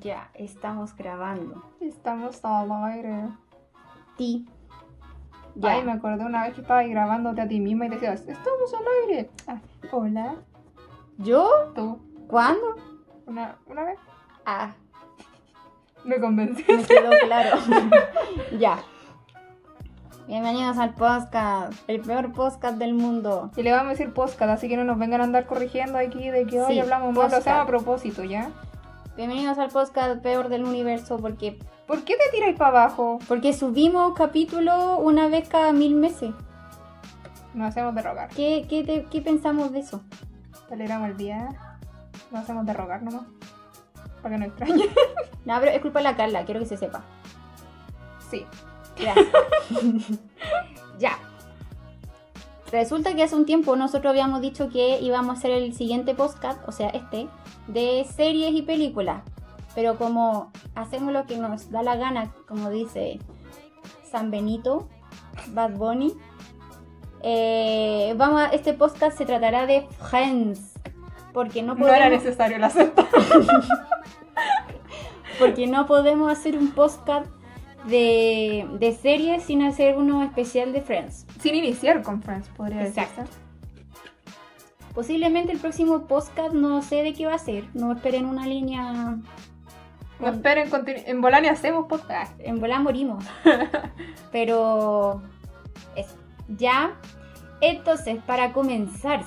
Ya, estamos grabando. Estamos al aire. Ti. Ay, Ya. me acordé una vez que estabas grabándote a ti misma y decías, estamos al aire. Ah, hola, ¿Yo? tú. ¿Cuándo? Una, una vez Ah, me convencí. me quedó claro. ya. Bienvenidos al podcast, el peor podcast del mundo. Y le vamos a decir podcast, así que no nos vengan a andar corrigiendo aquí de que hoy Sí, hablamos mal. Lo podcast. hacemos a propósito, ¿ya? Bienvenidos al podcast peor del universo porque ¿Por qué te tiráis para abajo? porque subimos capítulo una vez cada mil meses. Nos hacemos de rogar. ¿Qué, qué, te- qué pensamos de eso? Toleramos el día. Nos hacemos de rogar nomás. Para que no extrañe. No, pero es culpa de la Carla, quiero que se sepa. sí. Gracias. ya. Resulta que hace un tiempo nosotros habíamos dicho que íbamos a hacer el siguiente podcast, o sea, este, de series y películas. Pero como hacemos lo que nos da la gana, como dice San Benito, Bad Bunny, eh, vamos a- este podcast se tratará de Friends. Porque no No era podemos, necesario la porque no podemos hacer un podcast de, de series sin hacer uno especial de Friends. Sin iniciar con Friends, podría Exacto. decirse. Posiblemente el próximo podcast no sé de qué va a ser. No esperen una línea. No con- esperen, en Bolania hacemos podcast. En volar morimos. Pero. Eso. Ya. Entonces, para comenzar,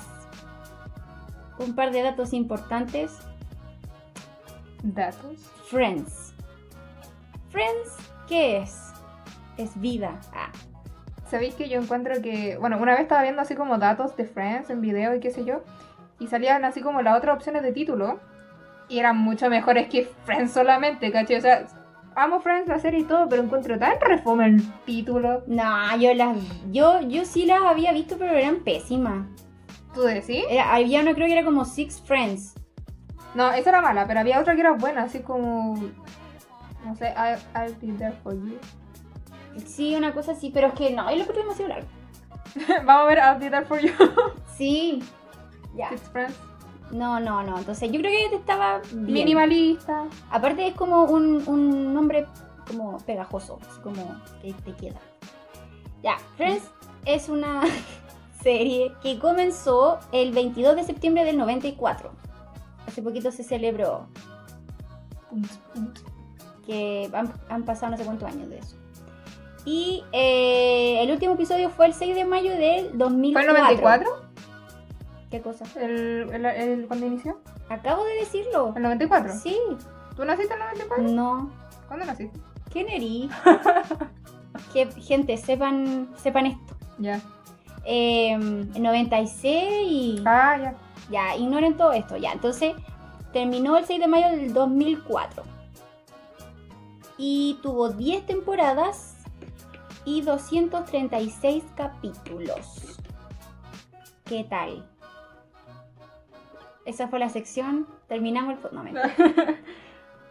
un par de datos importantes. Datos. Friends. Friends, ¿qué es? Es vida. Ah. ¿Sabéis que yo encuentro que, bueno, una vez estaba viendo así como datos de Friends en video y qué sé yo, y salían así como las otras opciones de título, y eran mucho mejores que Friends solamente, ¿cachai? O sea, amo Friends, la serie y todo, pero encuentro tan reforma el título. No, yo las. Yo, yo sí las había visto, pero eran pésimas. ¿Tú decís? Era- había una, creo que era como Six Friends. No, esa era mala, pero había otra que era buena, así como, no sé, I- I'll be there for you. Sí, una cosa así, pero es que no, es lo que demasiado largo. Vamos a ver I'll be there for you. Sí. Ya. Friends. No, no, no. Entonces yo creo que te estaba bien. Minimalista. Aparte es como un, un nombre como pegajoso, así como que te queda. Ya, Friends es una serie que comenzó el 22 de septiembre del 94. Hace poquito se celebró que han, han pasado no sé cuántos años de eso. Y eh, el último episodio fue el 6 de mayo del ¿Fue 2004. el 94? ¿Qué cosa? ¿El, el, el- cuando inició? Acabo de decirlo. ¿El 94? Sí, ¿Tú naciste en el 94? no. ¿Cuándo naciste? ¿Quién erí? que gente, sepan, sepan esto. Ya. Eh, 96 y Ah, ya. ya, ignoren todo esto. Ya, entonces terminó el 6 de mayo del 2004. Y tuvo 10 temporadas y 236 capítulos. ¿Qué tal? Esa fue la sección. Terminamos el... No, mentira.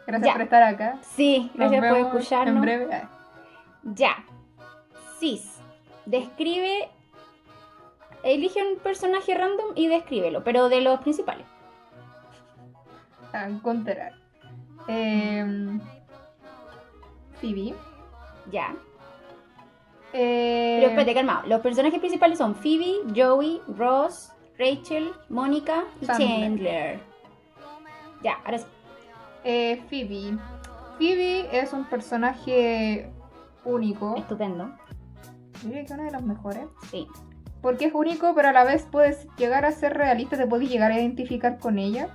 Gracias Ya. por estar acá. Sí, Nos gracias por escucharnos. En breve. Ah, Ya. Cis. Describe. Elige un personaje random y descríbelo, pero de los principales. A encontrar. Eh, Phoebe. Ya. Eh, Pero espérate, calmado. Los personajes principales son Phoebe, Joey, Ross, Rachel, Mónica y Chandler. Chandler. Ya, ahora sí. eh, Phoebe. Phoebe es un personaje único. Estupendo. Diría que uno de los mejores. Sí. Porque es único, pero a la vez puedes llegar a ser realista, te puedes llegar a identificar con ella.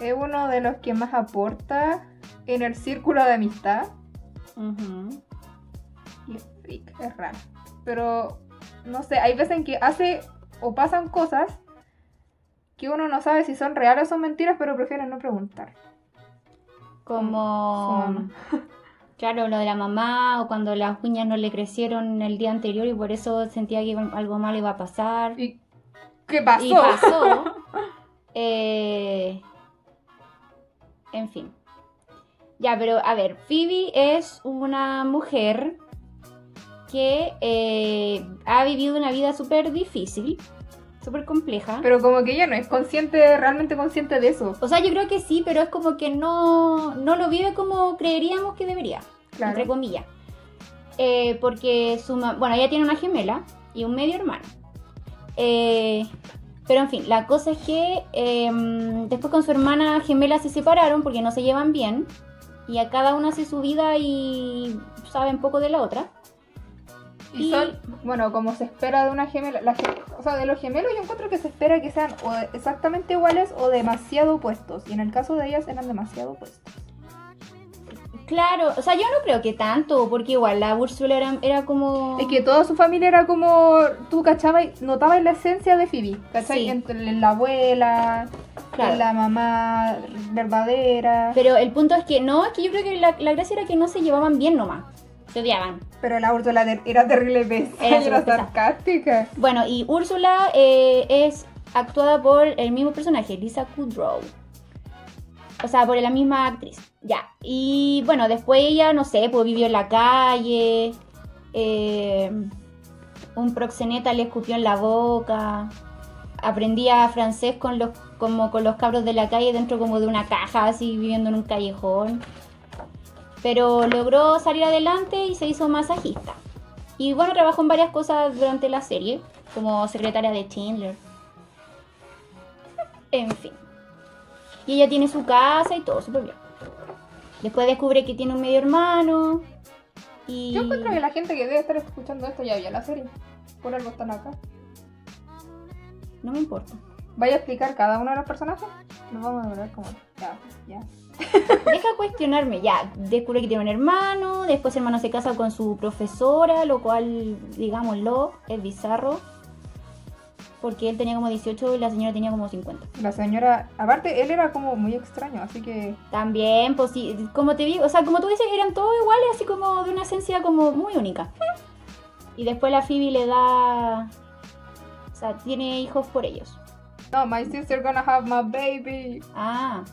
Es uno de los que más aporta en el círculo de amistad. Y es raro. Pero, no sé, hay veces en que hace o pasan cosas que uno no sabe si son reales o son mentiras, pero prefiere no preguntar. Como. Claro, lo de la mamá o cuando las uñas no le crecieron el día anterior y por eso sentía que algo malo iba a pasar. ¿Y qué pasó? Y pasó. Eh, en fin. Ya, pero a ver, Phoebe es una mujer que eh, ha vivido una vida súper difícil. súper compleja. Pero como que ella no es consciente, realmente consciente de eso. O sea, yo creo que sí, pero es como que no, no lo vive como creeríamos que debería, Claro. entre comillas. Eh, porque su bueno, ella tiene una gemela y un medio hermano. Eh, pero en fin, la cosa es que em, después con su hermana gemela se separaron porque no se llevan bien. Y a cada una hace su vida y saben poco de la otra. Y Y- son, bueno, como se espera de una gemela. la o sea, de los gemelos yo encuentro que se espera que sean o exactamente iguales o demasiado opuestos. Y en el caso de ellas eran demasiado opuestos. Claro, o sea, yo no creo que tanto, porque igual la Úrsula era, era como... Es que toda su familia era como. Tú cachabas, notabas la esencia de Phoebe. ¿Cachai? Sí. Entre la abuela, Claro. la mamá verdadera. Pero el punto es que no, es que yo creo que la, la gracia era que no se llevaban bien nomás. Odiaban. Pero la Úrsula era terrible Era era sarcástica. Bueno, y Úrsula eh, es actuada por el mismo personaje, Lisa Kudrow. O sea, por la misma actriz. Ya. Y bueno, después ella, no sé, pues vivió en la calle. eh, un proxeneta le escupió en la boca. Aprendía francés con los, como con los cabros de la calle dentro como de una caja, así viviendo en un callejón. Pero logró salir adelante y se hizo masajista. Y bueno, trabajó en varias cosas durante la serie, como secretaria de Chandler. En fin. Y ella tiene su casa y todo súper bien. Después descubre que tiene un medio hermano. Y... Yo encuentro que la gente que debe estar escuchando esto ya vio la serie. Por algo están acá. No me importa. ¿Vaya a explicar cada uno de los personajes? Nos vamos a demorar como. Ya, ya. Deja cuestionarme, ya. Descubre que tiene un hermano. Después el hermano se casa con su profesora, lo cual, digámoslo, es bizarro. Porque él tenía como 18 y la señora tenía como 50. La señora. Aparte, él era como muy extraño, así que. También, pues sí, como te digo, o sea, como tú dices, eran todos iguales, así como de una esencia como muy única. Y después la Phoebe le da. O sea, tiene hijos por ellos. No, my sister gonna have my baby. Ah.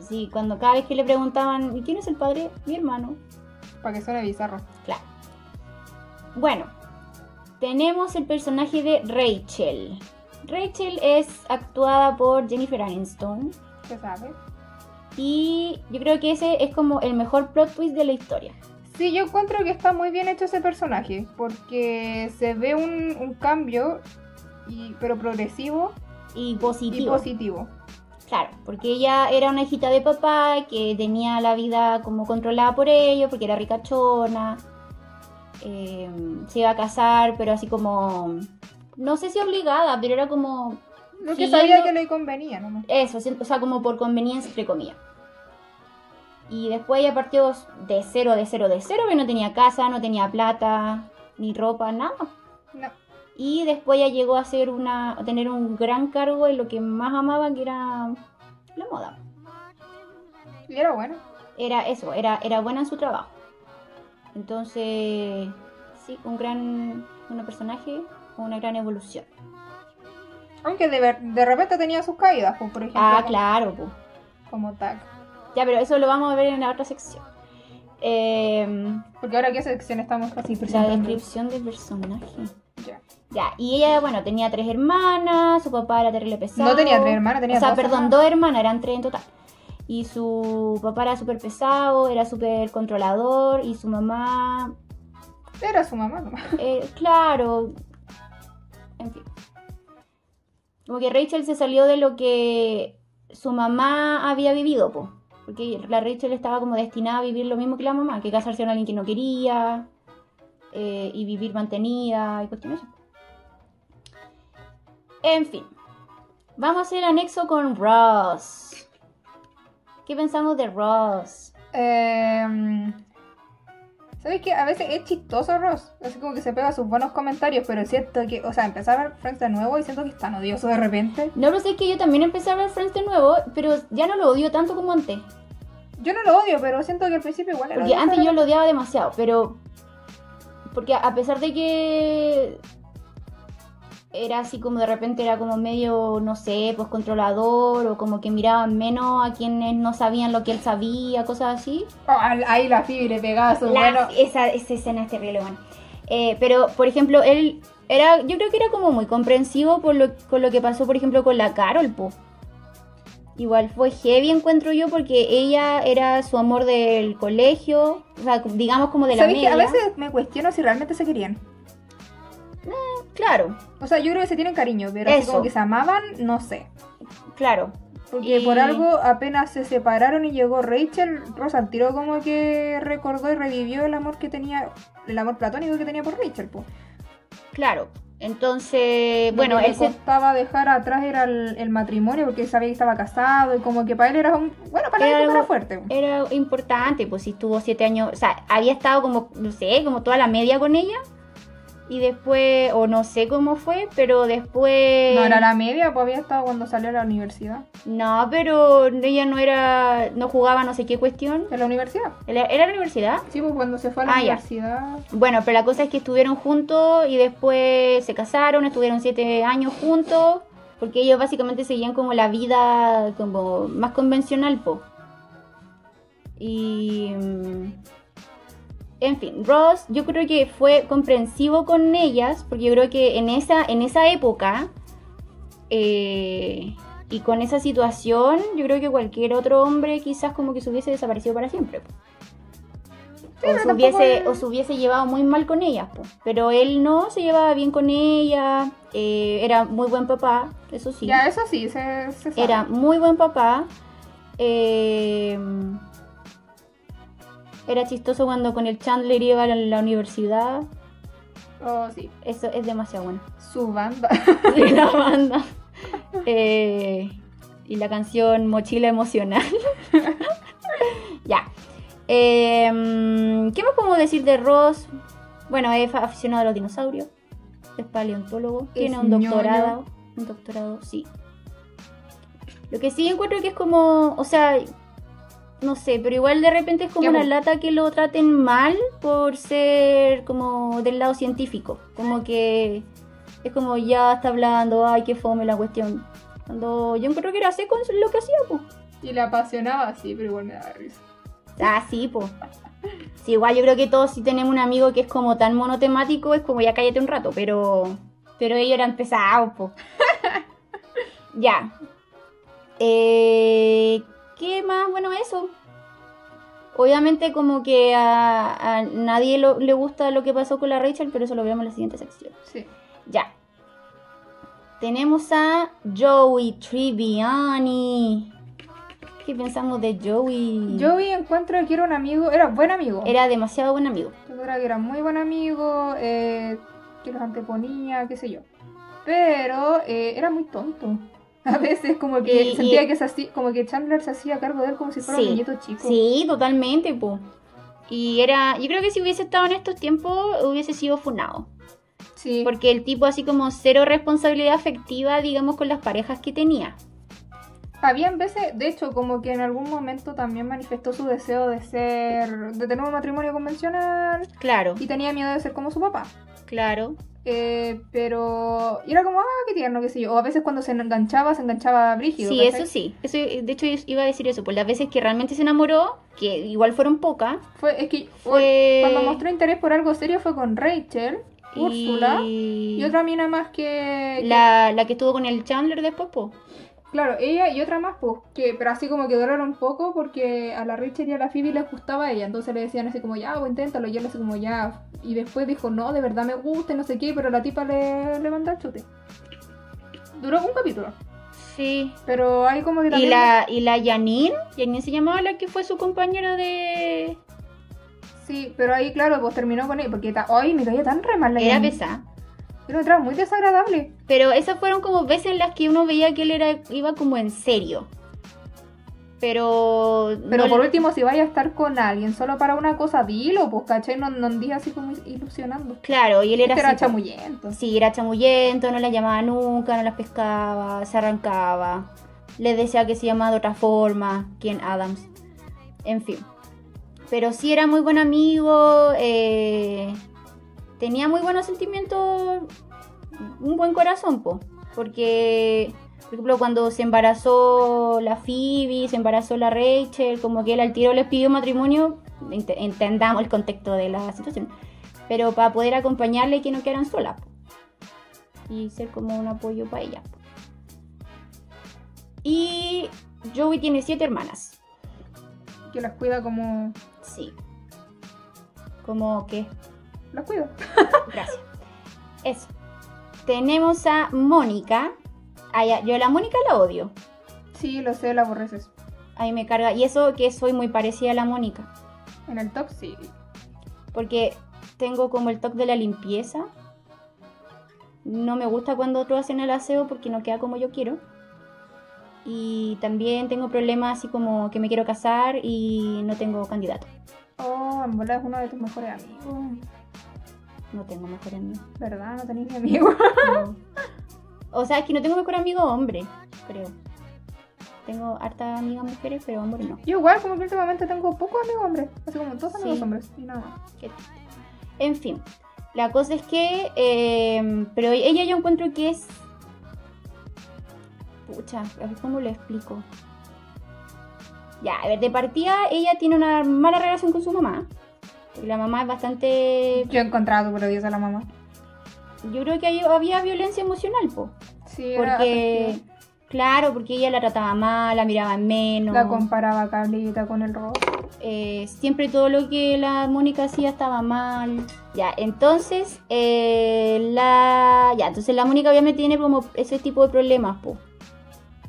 Sí, cuando cada vez que le preguntaban, ¿y quién es el padre? Mi hermano. Para que suene bizarro. Claro. Bueno, tenemos el personaje de Rachel. Rachel es actuada por Jennifer Aniston. ¿Qué sabe? Y yo creo que ese es como el mejor plot twist de la historia. Sí, yo encuentro que está muy bien hecho ese personaje. Porque se ve un, un cambio, y, pero progresivo Y y positivo. Claro, porque ella era una hijita de papá que tenía la vida como controlada por ellos, porque era ricachona. eh, se iba a casar, pero así como. No sé si obligada, pero era como. Lo que sabía que le convenía, nomás. Eso, o sea, como por conveniencia, entre comillas. Y después ella partió de cero, de cero, de cero, que no tenía casa, no tenía plata, ni ropa, nada. No. Y después ella llegó a ser una, a tener un gran cargo en lo que más amaba, que era la moda. Y era bueno. Era eso, era, era buena en su trabajo. Entonces, sí, un gran un personaje con una gran evolución. Aunque de, ver- de repente tenía sus caídas, pues, por ejemplo. Ah, claro, pues. Como tag. Ya, pero eso lo vamos a ver en la otra sección. Eh, Porque ahora qué sección estamos casi la descripción del personaje. Ya. Y ella, bueno, tenía tres hermanas, su papá era terrible pesado. No tenía tres hermanas, tenía O sea, dos perdón, hermanas. dos hermanas, eran tres en total. Y su papá era súper pesado, era súper controlador, y su mamá, Era su mamá nomás. eh, claro, en fin. Como que Rachel se salió de lo que su mamá había vivido, po. Porque la Rachel estaba como destinada a vivir lo mismo que la mamá, que casarse con alguien que no quería, eh, y vivir mantenida y cuestiones. En fin, vamos a hacer anexo con Ross. ¿Qué pensamos de Ross? Eh, ¿Sabes qué? A veces es chistoso Ross. Así como que se pega sus buenos comentarios, pero es cierto que, o sea, empezar a ver Friends de nuevo y siento que es tan odioso de repente. No lo sé, es que yo también empecé a ver Friends de nuevo, pero ya no lo odio tanto como antes. Yo no lo odio, pero siento que al principio igual era Porque antes yo lo odiaba demasiado, pero. Porque a pesar de que. Era así como de repente era como medio, no sé, pues controlador, o como que miraban menos a quienes no sabían lo que él sabía, cosas así. Oh, ahí la su La- bueno. esa, esa escena es terrible, bueno. Eh, pero, por ejemplo, él era, yo creo que era como muy comprensivo por lo, con lo que pasó, por ejemplo, con la Carol, po. Igual fue heavy, encuentro yo, porque ella era su amor del colegio, o sea, digamos como de la ¿Sabes que media. a veces me cuestiono si realmente se querían? Claro, O sea, yo creo que se tienen cariño, pero así como que se amaban, no sé. claro. Porque Y- por algo apenas se separaron y llegó Rachel, Rosa al tiro como que recordó y revivió el amor que tenía, el amor platónico que tenía por Rachel, pues. Claro. Entonces, bueno, él le se costaba dejar atrás era el, el matrimonio porque sabía que estaba casado y como que para él era un... Bueno, para Era él era fuerte. era importante, pues si estuvo siete años, o sea, había estado como, no sé, como toda la media con ella. Y después, o no sé cómo fue, pero después... No era la media, pues había estado cuando salió a la universidad. No, pero ella no era, no jugaba no sé qué cuestión. ¿En la universidad? ¿Era era la universidad? Sí, pues cuando se fue a la Ah, ya. universidad. Bueno, pero la cosa es que estuvieron juntos y después se casaron, estuvieron siete años juntos, porque ellos básicamente seguían como la vida como más convencional, po. Y... mm, En fin, Ross yo creo que fue comprensivo con ellas, porque yo creo que en esa, en esa época eh, y con esa situación, yo creo que cualquier otro hombre quizás como que se hubiese desaparecido para siempre. o, se hubiese, es- o se hubiese llevado muy mal con ellas, po. pero él no se llevaba bien con ella, eh, era muy buen papá, eso sí, Ya, eso sí, se, se sabe. era muy buen papá. eh, era chistoso cuando con el Chandler iba a la, universidad, Oh, sí. eso es demasiado bueno. Su banda. Sí, la banda. Eh, y la canción Mochila Emocional. ya. Eh, ¿Qué más podemos decir de Ross? Bueno, es aficionado a los dinosaurios. Es paleontólogo. Tiene un ñoño. doctorado. Un doctorado, sí. Lo que sí encuentro que es como, o sea, no sé, pero igual de repente es como una lata que lo traten mal por ser como del lado científico. Como que es como ya está hablando, ay, qué fome la cuestión. Cuando yo encuentro que era seco lo que hacía, pues. Y le apasionaba, sí, pero igual me daba risa. Ah, sí, pues. Sí, igual yo creo que todos si tenemos un amigo que es como tan monotemático, es como ya cállate un rato, pero. Pero ellos eran pesados, pues. ya. Eh, ¿Qué más? Bueno, eso. Obviamente como que a, a nadie lo- le gusta lo que pasó con la Rachel, pero eso lo veremos en la siguiente sección. Sí. Ya. Tenemos a Joey Tribbiani. ¿Qué pensamos de Joey? Joey encuentro que era un amigo, era buen amigo. Era demasiado buen amigo. Yo creo que era muy buen amigo, eh, que los anteponía, qué sé yo. Pero eh, era muy tonto. A veces como que Y- sentía y- que se hacía, como que Chandler se hacía cargo de él como si fuera Sí. un niñito chico. Sí, totalmente, po. Y era, yo creo que si hubiese estado en estos tiempos hubiese sido funado. Sí. Porque el tipo así como cero responsabilidad afectiva, digamos, con las parejas que tenía. Habían veces, de hecho, como que en algún momento también manifestó su deseo de ser, de tener un matrimonio convencional Claro, y tenía miedo de ser como su papá. claro. Eh, pero y era como, ah, qué tierno, qué sé yo. O a veces cuando se enganchaba, se enganchaba brígido. Sí, ¿cachai? eso sí. Eso, de hecho, iba a decir eso. Pues las veces que realmente se enamoró, que igual fueron pocas, Fue, es que fue... cuando mostró interés por algo serio fue con Rachel, y... Úrsula y otra mina más que, que- La, la que estuvo con el Chandler después, po. Claro, ella y otra más, pues, que, pero así como que duraron un poco porque a la Rachel y a la Phoebe les gustaba ella, entonces le decían así como, ya, pues inténtalo, y él así como, ya, y después dijo, no, de verdad me gusta, y no sé qué, pero la tipa le, le mandó el chute. Duró un capítulo, Sí. pero hay como que Y también... la, y la Janine, Janine se llamaba la que fue su compañera de... Sí, pero ahí, claro, pues terminó con él, porque hoy me caía tan re mal la Era pesada. Yo lo encontraba muy desagradable. Pero esas fueron como veces en las que uno veía que él era, iba como en serio. Pero... Pero no- por último, si vaya a estar con alguien solo para una cosa, dilo, pues, ¿cachai? No, no andes así como ilusionando. Claro, y él era Este era así, po. chamullento. Sí, era chamullento, no las llamaba nunca, no las pescaba, se arrancaba. Le decía que se llamaba de otra forma, quien Adams. En fin. Pero sí era muy buen amigo, eh, tenía muy buenos sentimientos, un buen corazón, po. Porque, por ejemplo, cuando se embarazó la Phoebe, se embarazó la Rachel, como que él al tiro les pidió matrimonio, ent- entendamos el contexto de la situación. pero para poder acompañarle y que no quedaran solas. po. Y ser como un apoyo para ella. po. Y Joey tiene siete hermanas. Que las cuida como. Sí. Como que. Las cuida. Gracias. Eso. Tenemos a Mónica. Ah, Yo la Mónica la odio. Sí, lo sé, la aborreces. A mí me carga. Y eso que soy muy parecida a la Mónica. En el top, sí. Porque tengo como el toque de la limpieza. No me gusta cuando otros hacen el aseo porque no queda como yo quiero. Y también tengo problemas así como que me quiero casar y no tengo candidato. Oh, en bola es uno de tus mejores amigos. No tengo mejor amigo. ¿Verdad? No tenés ni amigo. No. O sea, es que no tengo mejor amigo hombre, creo. Tengo hartas amigas mujeres, pero hombre no. Yo igual, como que últimamente tengo pocos amigos hombres. Así como dos amigos Sí. hombres y nada más. En fin, la cosa es que, eh, pero ella yo encuentro que es... Pucha, a ver cómo le explico. Ya, a ver, de partida ella tiene una mala relación con su mamá. La mamá es bastante... Yo he encontrado súper odiosa a la mamá. Yo creo que ahí había violencia emocional, po. Sí, Porque, claro, porque ella la trataba mal, la miraba en menos. La comparaba Carlita con el rojo. Eh, siempre todo lo que la Mónica hacía estaba mal. Ya, entonces, eh, la. Ya, entonces la Mónica obviamente tiene como ese tipo de problemas, po.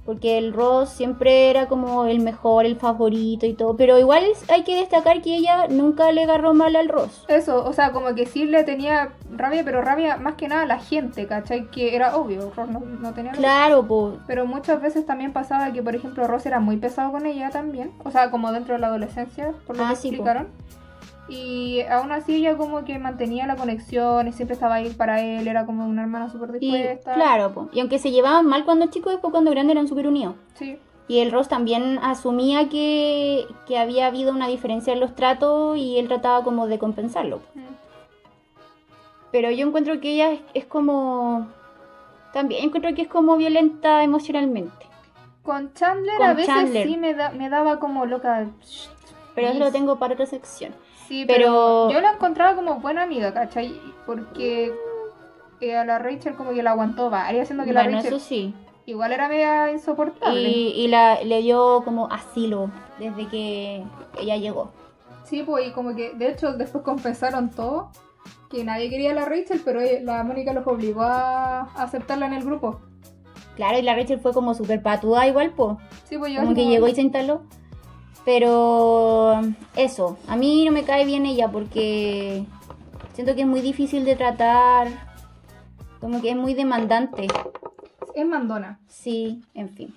Porque el Ross siempre era como el mejor, el favorito y todo. Pero igual hay que destacar que ella nunca le agarró mal al Ross. Eso, o sea, como que sí le tenía rabia, pero rabia más que nada a la gente, ¿cachai? Que era obvio, Ross no, no tenía. Claro, po. Pero muchas veces también pasaba que, por ejemplo, Ross era muy pesado con ella también. O sea, como dentro de la adolescencia, por lo Ah, que sí, po. Y aún así ella como que mantenía la conexión y siempre estaba ahí para él, era como una hermana súper Y, dispuesta. claro, po. Y aunque se llevaban mal cuando chicos, después cuando grandes eran súper unidos. Sí. Y el Ross también asumía que, que había habido una diferencia en los tratos y él trataba como de compensarlo. Mm. Pero yo encuentro que ella es, es como... También encuentro que es como violenta emocionalmente. Con Chandler Con a veces Chandler. sí me, da, me daba como loca. Pero eso lo tengo para otra sección. Sí, Pero- pero yo la encontraba como buena amiga, ¿cachai? Porque eh, a la Rachel como que la aguantó varias, haciendo que la Rachel eso sí. igual era media insoportable. Y, y la, le dio como asilo desde que ella llegó. Sí, pues y como que de hecho después confesaron todo, que nadie quería a la Rachel, pero la Mónica los obligó a aceptarla en el grupo. Claro, y la Rachel fue como súper patuda igual, po. Sí, pues yo como que llegó y se instaló. Pero eso, a mí no me cae bien ella porque siento que es muy difícil de tratar, como que es muy demandante. Es mandona. Sí, en fin.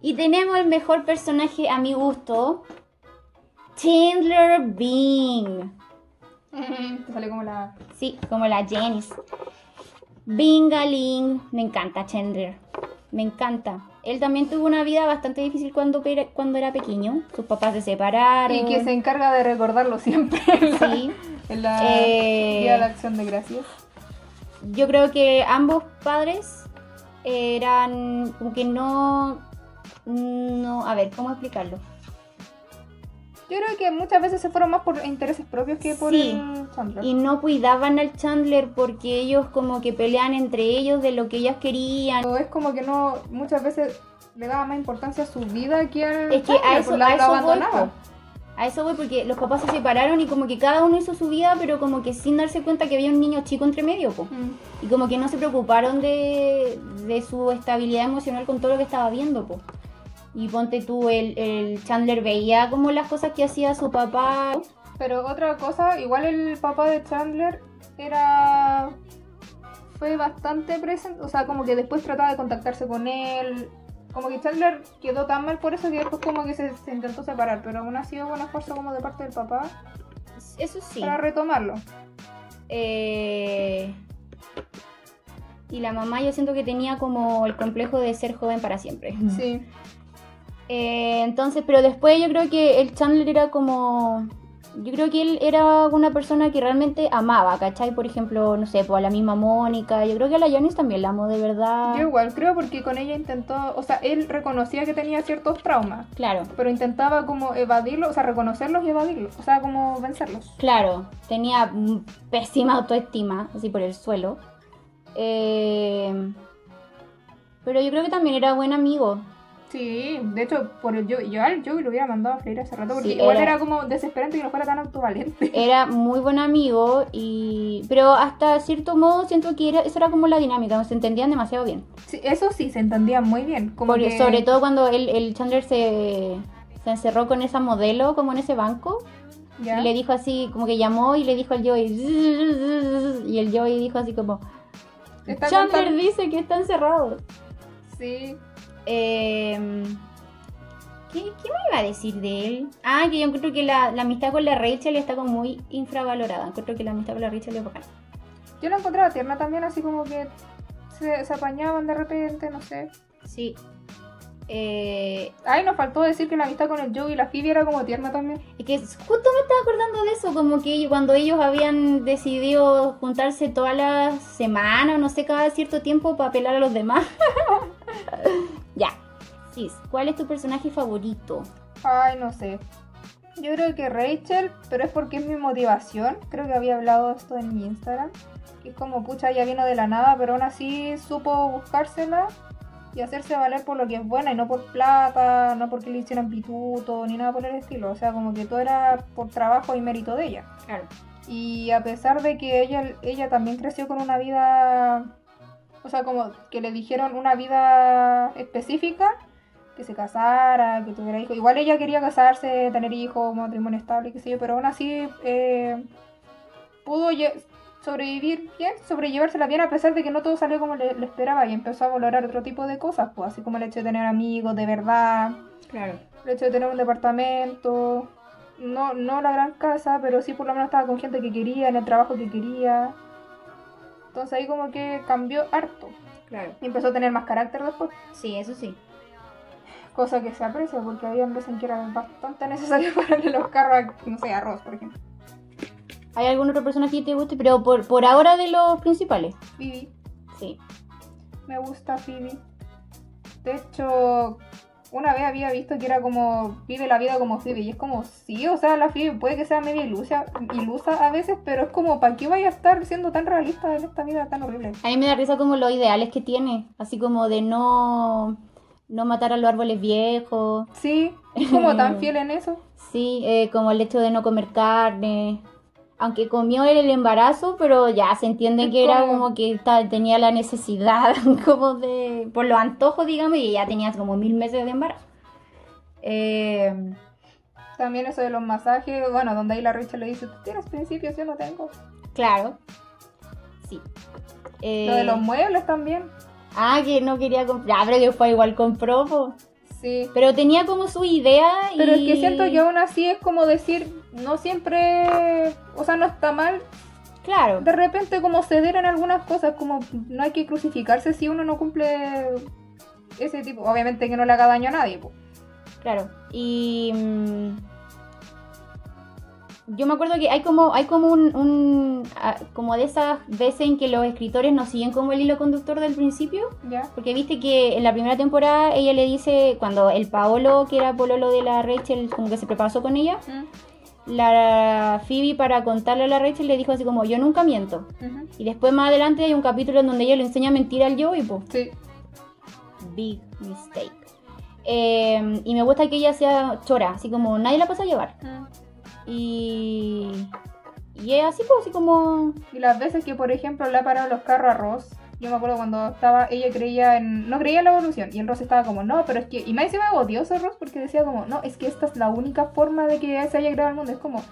Y tenemos el mejor personaje a mi gusto, Chandler Bing. Te sale como la... Sí, como la Janice. Bingaling. Me encanta Chandler. Me encanta. Él también tuvo una vida bastante difícil cuando, cuando era pequeño. Sus papás se separaron. Y que se encarga de recordarlo siempre en la, Sí. en la Eh, Día de Acción de Gracias. Yo creo que ambos padres eran como que no... No, a ver, ¿cómo explicarlo? Yo creo que muchas veces se fueron más por intereses propios que por Sí. el Chandler. Y no cuidaban al Chandler porque ellos como que pelean entre ellos de lo que ellas querían. Pero es como que no, muchas veces le daba más importancia a su vida que al Es que a Chandler, eso, pues la- a lo eso voy, abandonaba. po. A eso voy porque los papás se separaron y como que cada uno hizo su vida, pero como que sin darse cuenta que había un niño chico entre medio, po. Mm. Y como que no se preocuparon de, de su estabilidad emocional con todo lo que estaba viendo, po. Y ponte tú, el, el Chandler veía como las cosas que hacía su papá. Pero otra cosa, igual el papá de Chandler era. fue bastante presente, o sea, como que después trataba de contactarse con él. Como que Chandler quedó tan mal por eso que después como que se, se intentó separar, pero aún así hubo un esfuerzo como de parte del papá Eso sí. para retomarlo. Eh, Y la mamá yo siento que tenía como el complejo de ser joven para siempre. Sí. Eh, entonces, pero después yo creo que el Chandler era como Yo creo que él era una persona que realmente amaba, ¿cachai? Por ejemplo, no sé, pues a la misma Mónica. Yo creo que a la Janice también la amó de verdad. Yo igual creo porque con ella intentó, o sea, él reconocía que tenía ciertos traumas, Claro, pero intentaba como evadirlos, o sea, reconocerlos y evadirlos, o sea, como vencerlos. claro. Tenía pésima autoestima, así por el suelo. Eh, Pero yo creo que también era buen amigo. Sí, de hecho, por el yo, yo al Joey lo hubiera mandado a freír hace rato porque Sí, igual era- era... como desesperante que no fuera tan autovalente. Era muy buen amigo y... Pero hasta cierto modo siento que era, eso era como la dinámica, se entendían demasiado bien. Sí, eso sí, se entendía muy bien. Como Porque que- sobre todo cuando el, el Chandler se, se encerró con esa modelo como en ese banco ¿Ya? y le dijo así, como que llamó y le dijo al Joey y el Joey dijo así como Chandler dice que está encerrado. Sí, Eh, ¿qué, ¿Qué me iba a decir de él? Ah, que yo encuentro que la, la amistad con la Rachel está como muy infravalorada. Encuentro que la amistad con la Rachel es bacán. yo la encontraba tierna también, así como que se, se apañaban de repente, no sé. Sí. Eh, Ay, nos faltó decir que la amistad con el Joey y la Phoebe era como tierna también. es que justo me estaba acordando de eso, como que cuando ellos habían decidido juntarse todas las semanas, no sé, cada cierto tiempo para apelar a los demás. ya. Sis, ¿cuál es tu personaje favorito? Ay, no sé. Yo creo que Rachel, pero es porque es mi motivación. Creo que había hablado esto en mi Instagram. Que es como, pucha, ella vino de la nada, pero aún así supo buscársela y hacerse valer por lo que es buena y no por plata, no porque le hicieran pituto, ni nada por el estilo. O sea, como que todo era por trabajo y mérito de ella. Claro. Y a pesar de que ella, ella también creció con una vida, o sea, como que le dijeron una vida específica, que se casara, que tuviera hijos. Igual ella quería casarse, tener hijos, matrimonio estable, qué sé yo, pero aún así eh, pudo sobrevivir bien, sobrellevársela bien a pesar de que no todo salió como le, le esperaba y empezó a valorar otro tipo de cosas, pues así como el hecho de tener amigos de verdad, Claro. el hecho de tener un departamento, no, no la gran casa, pero sí por lo menos estaba con gente que quería, en el trabajo que quería. Entonces ahí como que cambió harto. Claro. Y empezó a tener más carácter después, Sí, eso sí. cosa que se aprecia porque había veces en que era bastante necesario pararle los carros a, no sé, arroz, por ejemplo. ¿Hay algún otro personaje que te guste? Pero por, por ahora de los principales. Phoebe, Sí. me gusta Phoebe. De hecho, una vez había visto que era como, vive la vida como Phoebe, y es como, sí, o sea, la Phoebe puede que sea media ilusa, ilusa a veces, pero es como, ¿para qué vaya a estar siendo tan realista en esta vida tan horrible? A mí me da risa como los ideales que tiene. Así como de no, no matar a los árboles viejos. Sí, es como tan fiel en eso. Sí, eh, como el hecho de no comer carne. Aunque comió en el embarazo, pero ya se entiende Es que era como- que tenía la necesidad como de... Por los antojos, digamos, y ya tenía como mil meses de embarazo. Eh, También eso de los masajes, bueno, donde ahí la Rachel le dice, tú tienes principios, yo no tengo. claro. Sí. Eh, Lo de los muebles también. Ah, que no quería comprar. Ah, pero después igual compró, po. Sí. Pero tenía como su idea y... Pero es que siento que aún así es como decir, no siempre, o sea, no está mal Claro, de repente como ceder en algunas cosas, como no hay que crucificarse si uno no cumple ese tipo, obviamente que no le haga daño a nadie. po. claro. Y... mm, yo me acuerdo que hay como, hay como un, un, ah, como de esas veces en que los escritores no siguen como el hilo conductor del principio. ¿Ya? Porque viste que en la primera temporada ella le dice, cuando el Paolo, que era pololo de la Rachel, como que se preparó con ella, Mm, la Phoebe para contarle a la Rachel le dijo así como, yo nunca miento. Y después más adelante hay un capítulo en donde ella le enseña a mentir al Joey, pues. Sí. Big mistake. Eh, y me gusta que ella sea chora, así como nadie la pasa a llevar. Y. Y es así, pues, así como. Y las veces que, por ejemplo, le ha parado los carros a Ross, yo me acuerdo cuando estaba, ella creía en, no creía en la evolución, y el Ross estaba como, no, pero es que, y más encima odioso Ross porque decía como, no, es que esta es la única forma de que se haya creado el mundo, es como,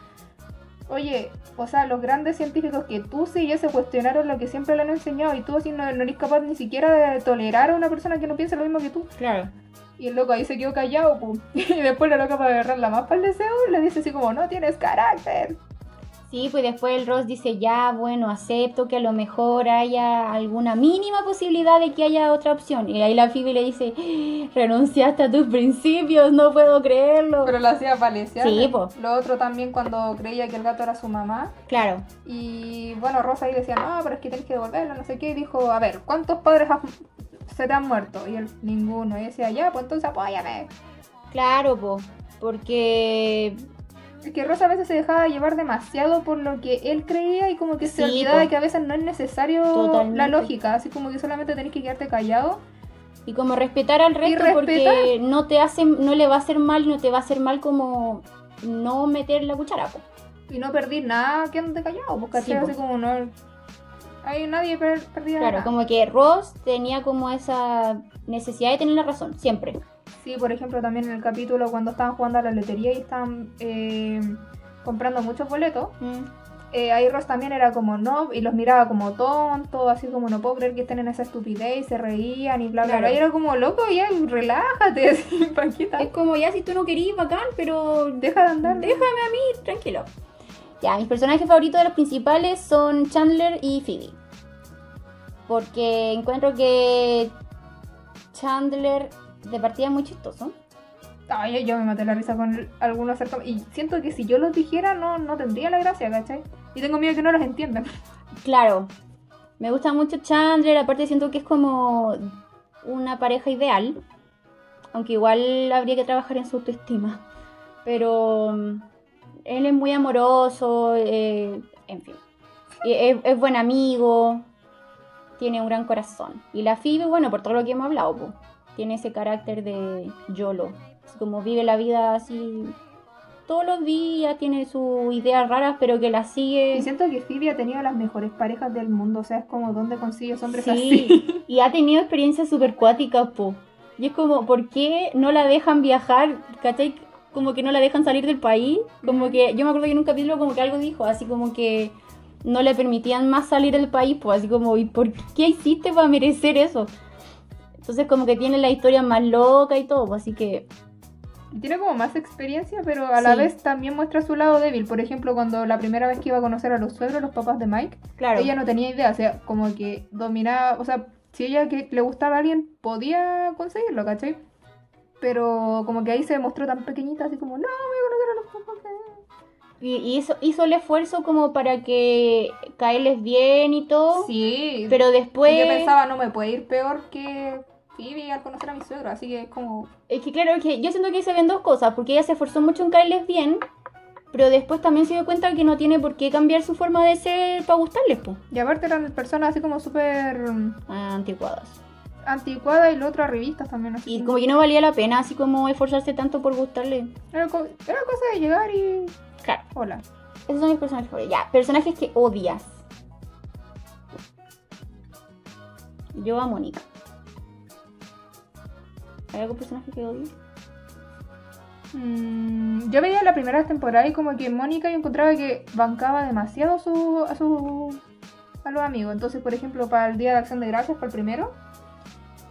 oye, o sea, los grandes científicos que tú sí ya se cuestionaron lo que siempre le han enseñado, y tú así no, no eres capaz ni siquiera de tolerar a una persona que no piensa lo mismo que tú. Claro. Y el loco ahí se quedó callado, pum. Y después la loca para agarrarla más para el deseo, le dice así como, no tienes carácter. Sí, pues después el Ross dice, ya, bueno, acepto que a lo mejor haya alguna mínima posibilidad de que haya otra opción. Y ahí la Phoebe le dice, renunciaste a tus principios, no puedo creerlo. Pero lo hacía Valencia. Sí, po. Lo otro también cuando creía que el gato era su mamá. Claro, Y bueno, Rosa ahí decía, no, pero es que tenés que devolverlo, no sé qué. Y dijo, a ver, ¿cuántos padres has- se te han muerto? Y él, ninguno. Y decía, ya, pues entonces apóyame. claro, po, porque Es que Rosa a veces se dejaba llevar demasiado por lo que él creía y como que se Sí, olvidaba po. de que a veces no es necesario Totalmente. la lógica, así como que solamente tenés que quedarte callado. Y como respetar al resto porque no te hace, no le va a hacer mal, no te va a hacer mal como no meter la cuchara. Y no perdí nada quedándote callado, porque Sí, po. así como no... Ahí nadie per- perdía Claro, nada. como que Ross tenía como esa necesidad de tener la razón, siempre. Sí, por ejemplo, también en el capítulo cuando estaban jugando a la lotería y estaban eh, comprando muchos boletos, Mm. eh, ahí Ross también era como no, y los miraba como tontos, así como no puedo creer que estén en esa estupidez, y se reían y bla, bla, Claro. bla. Y era como loco, ya relájate, así, Paquita. Es como ya si tú no querías, bacán, pero Deja de andar. déjame a mí, tranquilo. Ya, mis personajes favoritos de los principales son Chandler y Phoebe. Porque encuentro que Chandler de partida muy chistoso. Ay, yo, yo me maté la risa con algunos acerca- Y siento que si yo los dijera, no, no tendría la gracia, ¿cachai? Y tengo miedo que no los entiendan. Claro, me gusta mucho Chandler, aparte siento que es como una pareja ideal, aunque igual habría que trabajar en su autoestima. Pero mm, él es muy amoroso, eh, en fin, es, es buen amigo, tiene un gran corazón. Y la Phoebe, bueno, por todo lo que hemos hablado, po, tiene ese carácter de YOLO, es como vive la vida así todos los días, tiene sus ideas raras, pero que las sigue. Y siento que Phoebe ha tenido las mejores parejas del mundo. O sea, es como donde consigues hombres Sí, así. y ha tenido experiencias super cuáticas, po. Y es como, ¿por qué no la dejan viajar? ¿Cachai? Como que no la dejan salir del país. Como que, yo me acuerdo que en un capítulo como que algo dijo, así como que no le permitían más salir del país, pues así como, ¿y por qué hiciste para merecer eso? Entonces como que tiene la historia más loca y todo, pues, así que, tiene como más experiencia, pero a la Sí. vez también muestra su lado débil. Por ejemplo, cuando la primera vez que iba a conocer a los suegros, los papás de Mike, claro. ella no tenía idea. O sea, como que dominaba. O sea, si ella que le gustaba a alguien, podía conseguirlo, ¿cachai? Pero como que ahí se mostró tan pequeñita, así como, no, voy a conocer a los papás de Y, y hizo, hizo el esfuerzo como para que caerles bien y todo. Sí, Pero después... Y yo pensaba, no me puede ir peor que Phoebe al conocer a mi suegro. Así que es como. Es que claro, es que yo siento que se ven dos cosas, porque ella se esforzó mucho en caerles bien, pero después también se dio cuenta que no tiene por qué cambiar su forma de ser para gustarles, pues. Y aparte eran personas así como súper mm, Anticuadas. anticuadas y lo otro revistas también. Así Y como que no valía la pena así como esforzarse tanto por gustarle. Era, co- era cosa de llegar y. Claro, Hola. esos son mis personajes favoritos. Ya, personajes que odias. Yo a Mónica. ¿Hay algún personaje que odies? Mm, yo veía la primera temporada y como que Mónica yo encontraba que bancaba demasiado a su, a su a los amigos. Entonces, por ejemplo, para el Día de Acción de Gracias, para el primero,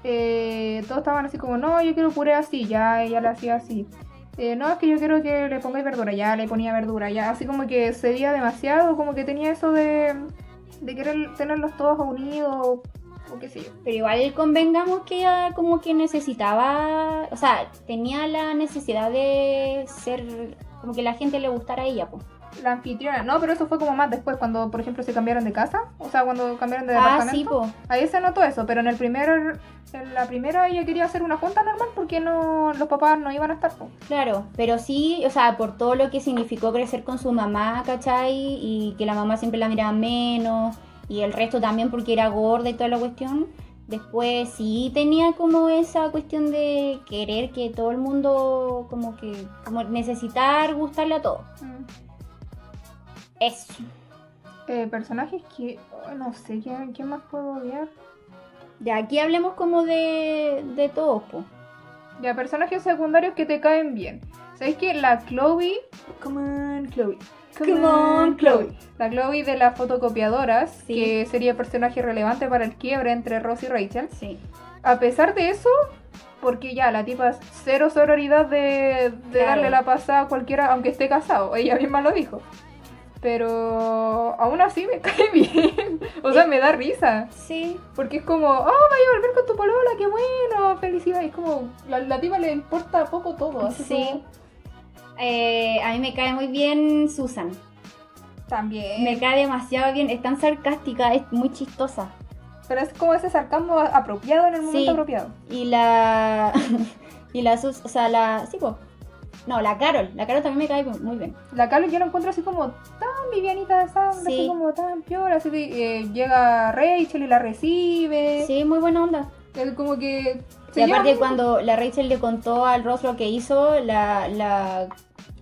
eh, todos estaban así como, no, yo quiero puré así, ya ella lo hacía así. Eh, no, es que yo quiero que le pongáis verdura, ya le ponía verdura, ya así como que cedía demasiado, como que tenía eso de, de querer tenerlos todos unidos o, o qué sé yo. Pero igual convengamos que ella como que necesitaba, o sea, tenía la necesidad de ser, como que la gente le gustara a ella, pues. La anfitriona, no, pero eso fue como más después, cuando por ejemplo se cambiaron de casa, o sea, cuando cambiaron de Ah, departamento. sí. Ahí se notó eso, pero en el primer, en la primera ella quería hacer una junta normal porque no, los papás no iban a estar. po. Claro, pero sí, o sea, por todo lo que significó crecer con su mamá, ¿cachai? Y que la mamá siempre la miraba menos, y el resto también porque era gorda y toda la cuestión. Después sí tenía como esa cuestión de querer que todo el mundo, como que, como necesitar gustarle a todos. Eso. Eh, personajes que, oh, no sé, ¿quién, quién más puedo odiar? De aquí hablemos como de, de todos, po. Ya, personajes secundarios que te caen bien. ¿Sabéis que la Chloe... Come on, Chloe. Come on, Chloe. La Chloe de las fotocopiadoras, Sí. que sería personaje relevante para el quiebre entre Ross y Rachel. Sí. A pesar de eso, porque ya la tipa es cero sororidad de, de Claro. darle la pasada a cualquiera, aunque esté casado, ella misma lo dijo. Pero aún así me cae bien. O sea, me da risa. Sí. Porque es como, oh, vaya a volver con tu polola, qué bueno, felicidad. Es como, la, la tipa le importa poco todo. Así Sí. como, Eh, a mí me cae muy bien Susan. también. Me cae demasiado bien. Es tan sarcástica, es muy chistosa. Pero es como ese sarcasmo apropiado en el momento Sí. apropiado. Y la. y la Sus. O sea, la. Sí, po. No, la Carol. La Carol también me cae muy bien. La Carlos yo la encuentro así como tan vivianita de sangre, Sí. así como tan piola, así que eh, llega Rachel y la recibe. Sí, muy buena onda. Es como que... Y aparte, cuando la Rachel le contó al Ross lo que hizo, la. la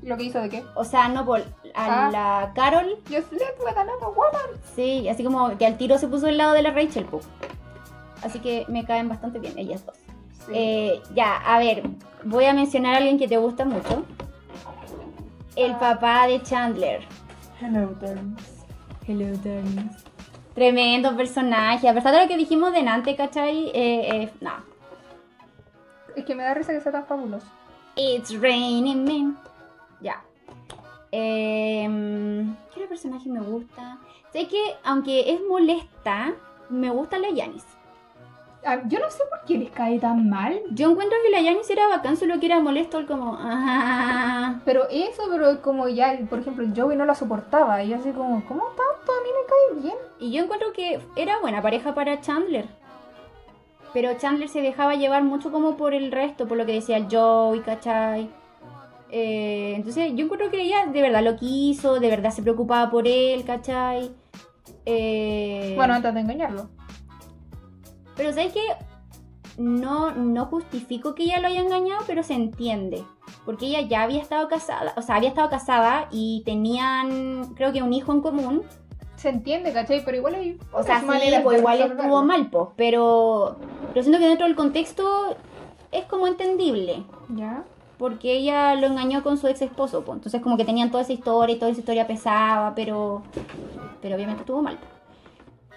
¿Lo que hizo de qué? o sea, no, por. A Ah. la Carol. Slept with another woman. Sí, así como que al tiro se puso del lado de la Rachel, po. Así que me caen bastante bien ellas dos. Sí. Eh, ya, a ver, voy a mencionar a alguien que te gusta mucho. El Ah. papá de Chandler. Hello, darlings. Hello, darlings. Tremendo personaje. A pesar de lo que dijimos de Nante, ¿cachai? Eh, eh, no. Es que me da risa que sea tan fabuloso. It's raining men. Em, ¿Qué personaje me gusta? Sé que, aunque es molesta, me gusta la Yanis. Ah, yo no sé por qué les cae tan mal. Yo encuentro que la Yanis era bacán, solo que era molesto, el como. "Ah". Pero eso, pero como ya, por ejemplo, Joey no la soportaba. Y yo así como, ¿cómo tanto? A mí me cae bien. Y yo encuentro que era buena pareja para Chandler. Pero Chandler se dejaba llevar mucho como por el resto, por lo que decía el Joey, ¿cachai? Eh, entonces yo encuentro que ella de verdad lo quiso, de verdad se preocupaba por él, ¿cachai? Eh, Bueno, antes de engañarlo. pero ¿sabes qué? No, no justifico que ella lo haya engañado, pero se entiende. Porque ella ya había estado casada, o sea, había estado casada y tenían, creo que un hijo en común. Se entiende, ¿cachai? Pero igual hay O sea, sí, pues igual estuvo mal, pues, pero, pero siento que dentro del contexto es como entendible. ¿Ya? Porque ella lo engañó con su ex esposo, pues. Entonces como que tenían toda esa historia y toda esa historia pesaba, pero, pero obviamente estuvo mal.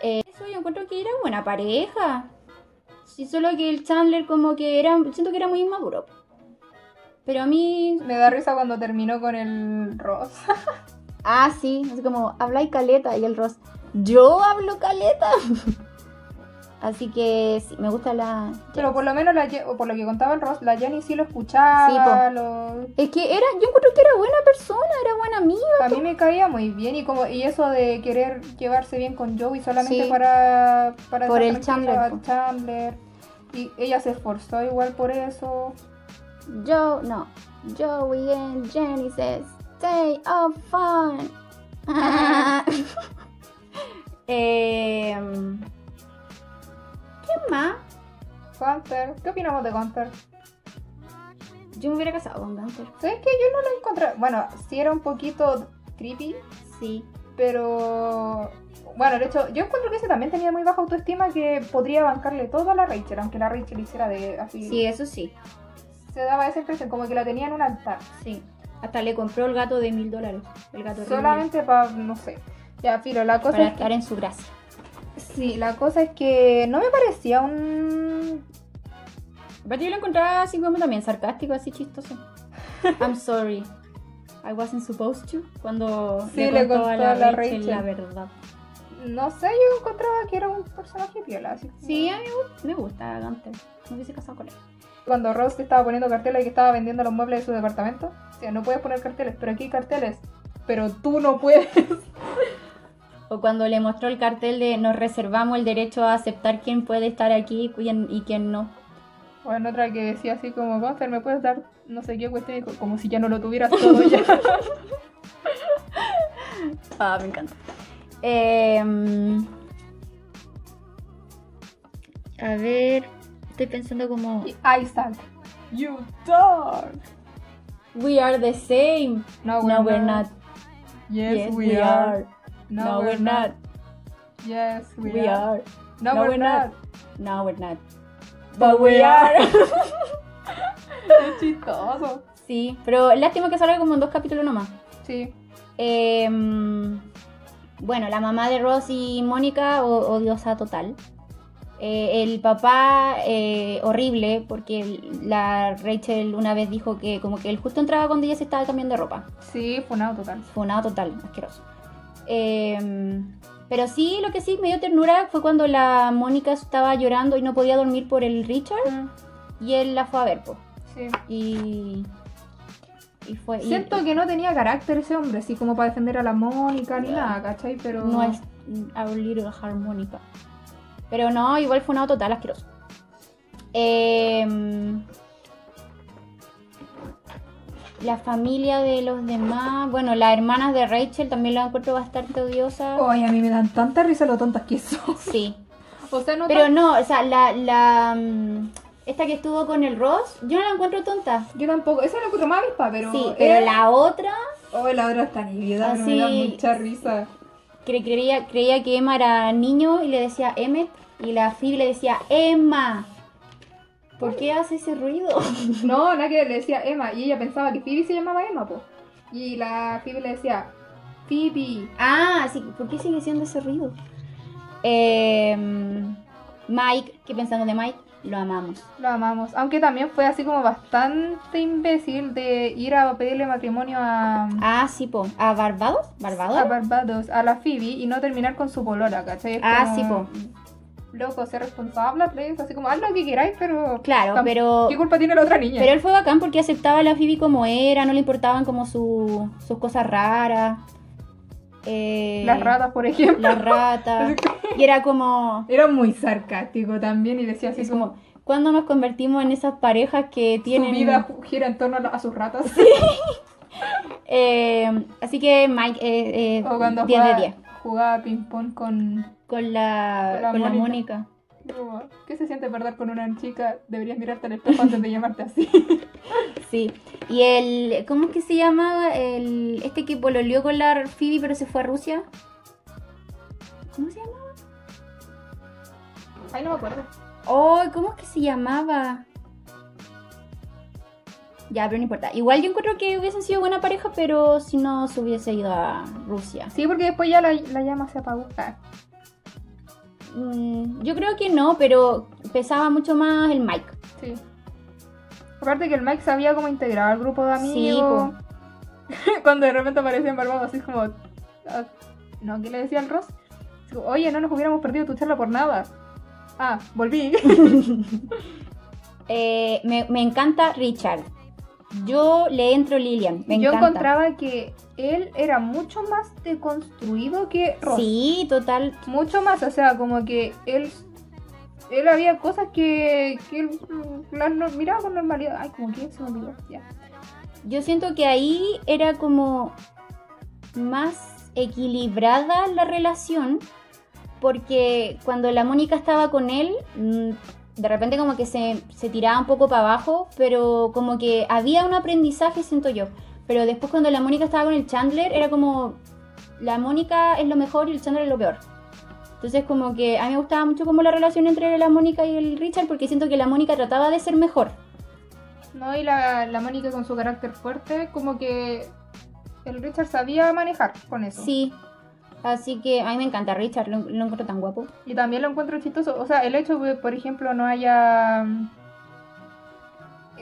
Eh, eso yo encuentro que era buena pareja. Sí, solo que el Chandler como que era, siento que era muy inmaduro. Pero a mí... Me da risa cuando terminó con el Ross. Ah, sí, así como, habla y caleta. Y el Ross, yo hablo caleta. Así que sí, me gusta la... Pero por lo menos, la, por lo que contaba el Ross, la Jenny sí lo escuchaba. Sí, lo- Es que era, yo encuentro que era buena persona, era buena amiga. A mí me caía muy bien y como y eso de querer llevarse bien con Joey solamente Sí. para, para Por el Chandler. Chandler. Y ella se esforzó igual por eso. Joe, no. Joey and Jenny says, stay up fun. Em, ¿Qué más? Gunter, ¿qué opinamos de Gunter? Yo me hubiera casado con Gunter. ¿Sabes que yo no lo encontré? Bueno, sí era un poquito creepy, Sí. pero bueno, de hecho, yo encuentro que ese también tenía muy baja autoestima que podría bancarle todo a la Rachel, aunque la Rachel hiciera de así. Sí, eso sí. Se daba esa impresión, como que la tenía en un altar. Sí. Hasta le compró el gato de mil dólares. El gato Solamente para, no sé. Ya, Filo, la cosa para es que estar en su gracia. Sí, la cosa es que no me parecía un... Pero yo lo encontraba así como también sarcástico, así chistoso. I'm sorry. I wasn't supposed to. Cuando Sí, le, le contó a contó la, a la Rachel, Rachel. la verdad. No sé, yo encontraba que era un personaje piola. Así Sí, a mí me gu- me gusta Gunter. Me hubiese casado con él. Cuando Ross te estaba poniendo carteles y que estaba vendiendo los muebles de su departamento. O sea, no puedes poner carteles, pero aquí hay carteles. Pero tú no puedes. O cuando le mostró el cartel de nos reservamos el derecho a aceptar quién puede estar aquí y quién, no. Bueno, otra que decía así como, Gunter, ¿me puedes dar no sé qué cuestión? Como si ya no lo tuvieras todo ya. Ah, me encanta. Em, a ver, estoy pensando como... Isaac, you dog. We are the same. No, No, we're not. Yes, we, are. No, we're not. Yes, we, We are. are. No, No, we're, we're not. No, we're not. But we are. Qué chistoso. sí, pero lástima que salga como en dos capítulos nomás. Sí. Em, bueno, la mamá de Ross y Mónica, odiosa total. Eh, el papá, eh, horrible, porque la Rachel una vez dijo que como que él justo entraba cuando ella se estaba cambiando de ropa. Sí, fue un total. Fue nada total, asqueroso. Eh, pero sí, lo que sí me dio ternura fue cuando la Mónica estaba llorando y no podía dormir por el Richard Mm, y él la fue a ver, pues. Sí. Y. Y fue. y- Siento que no tenía carácter ese hombre, así como para defender a la Mónica ni nada, ¿cachai? Pero. No es a Little Harmonica. Pero no, igual fue un auto total asqueroso. Em, la familia de los demás. Bueno, las hermanas de Rachel también la encuentro bastante odiosa. Ay, a mí me dan tanta risa lo tontas que son. Sí. O sea, no Pero tan- no, o sea, la. la mm, esta que estuvo con el Ross, yo no la encuentro tonta. Yo tampoco. Esa es la encuentro más avispa, pero. Sí, pero la otra. Oh, la otra está nívida, pero me da Así- mucha risa. creía, creía que Emma era niño y le decía Emmet y la Phoebe le decía Emma. ¿Por qué hace ese ruido? No, nada que le decía Emma y ella pensaba que Phoebe se llamaba Emma, po. Y la Phoebe le decía Phoebe. Ah, sí, ¿por qué sigue siendo ese ruido? Em, Mike, ¿qué pensamos de Mike? Lo amamos. Lo amamos. Aunque también fue así como bastante imbécil de ir a pedirle matrimonio a, Ah, sí, po. ¿A Barbados? ¿Barbados? a Barbados, a la Phoebe y no terminar con su polola, ¿cachai? Es Ah, como, sí, po. Loco, ser responsable, please. Así como haz lo que queráis, pero. Claro, pero, ¿Qué culpa tiene la otra niña? pero él fue bacán porque aceptaba a la Phoebe como era, no le importaban como su, sus cosas raras. Eh, Las ratas, por ejemplo. Las ratas. Y era como... Era muy sarcástico también y decía así Es como. como, ¿cuándo nos convertimos en esas parejas que tienen... Su vida gira en torno a, sus ratas. Eh, así que Mike, eh, eh, O cuando 10 de jugaba, 10. Jugaba ping-pong con. Con la, Con la con la Mónica. ¿Qué se siente perder con una chica? Deberías mirarte al espejo antes de llamarte así. Sí. Y el... ¿Cómo es que se llama? El, este que pololeó con la Phoebe pero se fue a Rusia. ¿Cómo se llama? Ay, no me acuerdo. Oh, ¿cómo es que se llamaba? Ya, pero no importa. Igual yo encuentro que hubiesen sido buena pareja, pero si no se hubiese ido a Rusia. Sí, porque después ya la, la llama se apagó. Ah, Mm, yo creo que no, pero pesaba mucho más el Mike. sí. Aparte que el Mike sabía cómo integrar al grupo de Sí, amigos. Cuando de repente aparecía en Barbados, así como. ah, no, ¿qué le decía al Ross? Como, Oye, no nos hubiéramos perdido tu charla por nada. Ah, volví. Eh, me, me encanta Richard. Yo le entro Lilian. Me Yo encanta. encontraba que él era mucho más deconstruido que Ross. Sí, total. Mucho más, o sea, como que él. Él había cosas que, que él las no- miraba con normalidad. Ay, como que se me olvidó. Ya. Yo siento que ahí era como más equilibrada la relación. Porque cuando la Mónica estaba con él, mm, de repente como que se, se tiraba un poco para abajo, pero como que había un aprendizaje, siento yo. Pero después cuando la Mónica estaba con el Chandler, era como la Mónica es lo mejor y el Chandler es lo peor. Entonces como que a mí me gustaba mucho como la relación entre la Mónica y el Richard porque siento que la Mónica trataba de ser mejor. No, y la, la Mónica con su carácter fuerte, como que el Richard sabía manejar con eso. Sí. Así que a mí me encanta Richard, lo, lo encuentro tan guapo. Y también lo encuentro chistoso. O sea, el hecho de, por ejemplo, no haya.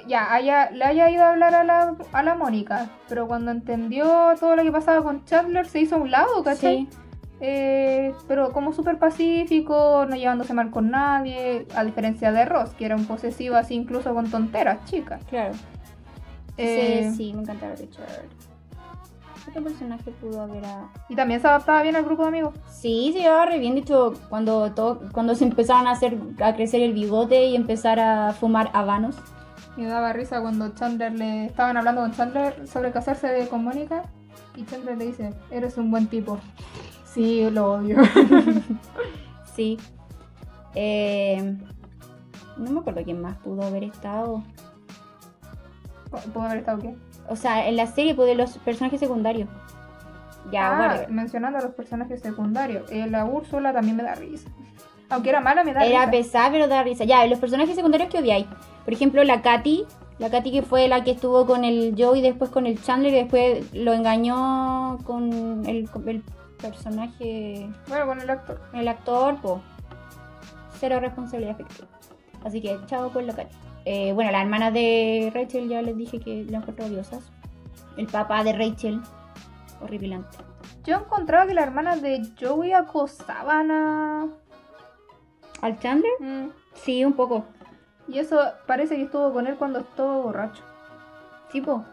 Ya, haya, le haya ido a hablar a la, a la Mónica, pero cuando entendió todo lo que pasaba con Chandler se hizo a un lado, ¿cachai? Sí, Eh, pero como súper pacífico, no llevándose mal con nadie, a diferencia de Ross, que era un posesivo así incluso con tonteras, chicas. claro. Eh, sí, sí, me encanta Richard. ¿Qué personaje pudo haber a... Y también se adaptaba bien al grupo de amigos. Sí, se llevaba re bien. De hecho, cuando, todo, cuando se empezaron a hacer a crecer el bigote y empezar a fumar habanos. Me daba risa cuando Chandler le estaban hablando con Chandler sobre casarse de- con Mónica y Chandler le dice, eres un buen tipo. Sí, lo odio. Sí. Eh, no me acuerdo quién más pudo haber estado. ¿Pudo haber estado qué? O sea, en la serie, pues, de los personajes secundarios. Ya, ah, mencionando a los personajes secundarios. Eh, la Úrsula también me da risa. Aunque era mala, me da Era risa. pesada, pero da risa. Ya, los personajes secundarios que odiáis. Por ejemplo, la Katy. La Katy que fue la que estuvo con el Joe y después con el Chandler y después lo engañó con el, con el personaje, Bueno, con el actor. el actor, po. Cero responsabilidad afectiva. Así que chao con la Katy. Eh, bueno, las hermanas de Rachel ya les dije que la encuentro odiosas. El papá de Rachel, horripilante. Yo encontraba que las hermanas de Joey acosaban a. ¿Al Chandler? Mm. Sí, un poco. Y eso parece que estuvo con él cuando estuvo borracho. Tipo,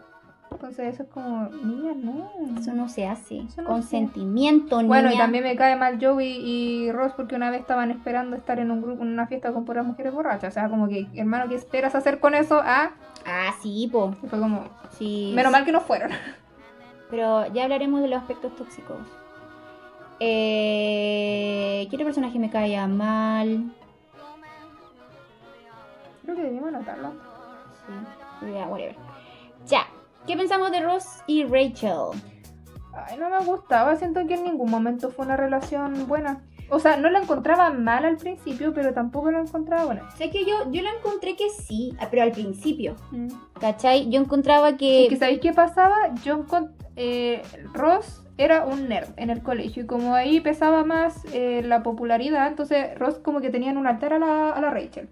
Entonces eso es como, niña, no. eso no se hace. No Consentimiento, niña. Bueno, y también me cae mal Joey y Ross porque una vez estaban esperando estar en un grupo, en una fiesta con puras mujeres borrachas. O sea, como que, hermano, ¿qué esperas hacer con eso? Ah, Ah, sí, po. y fue como, Sí. menos mal que no fueron. Pero ya hablaremos de los aspectos tóxicos. Eh, ¿Qué otro personaje me caía mal? Creo que debimos anotarlo. Sí, ya, whatever. Ya, ¿qué pensamos de Ross y Rachel? Ay, no me gustaba, siento que en ningún momento fue una relación buena. O sea, no la encontraba mal al principio, pero tampoco la encontraba buena. Sé que yo, yo la encontré que sí, ah, pero al principio, ¿cachai? Yo encontraba que... ¿sabéis qué pasaba? Yo eh, Ross era un nerd en el colegio y como ahí pesaba más eh, la popularidad, entonces Ross como que tenían un altar a la, a la Rachel.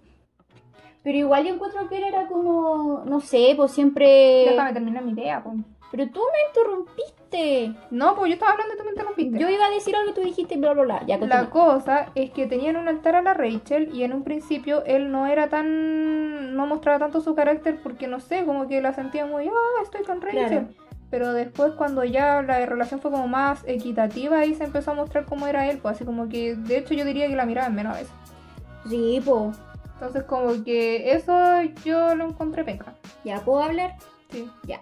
Pero igual yo encuentro que él era como, no sé, pues siempre... Déjame terminar mi idea, pues. Pero tú me interrumpiste. No, pues yo estaba hablando y tú me interrumpiste. Yo iba a decir algo y tú dijiste bla, bla, bla. Ya, La cosa es que tenían un altar a la Rachel y en un principio él no era tan. no mostraba tanto su carácter porque no sé, como que la sentía muy, ah, estoy con Rachel. Claro. Pero después, cuando ya la relación fue como más equitativa, ahí se empezó a mostrar cómo era él, pues así como que, de hecho, yo diría que la miraba en menos a veces. Sí, pues. Entonces, como que eso yo lo encontré penca. ¿Ya puedo hablar? Sí. Ya.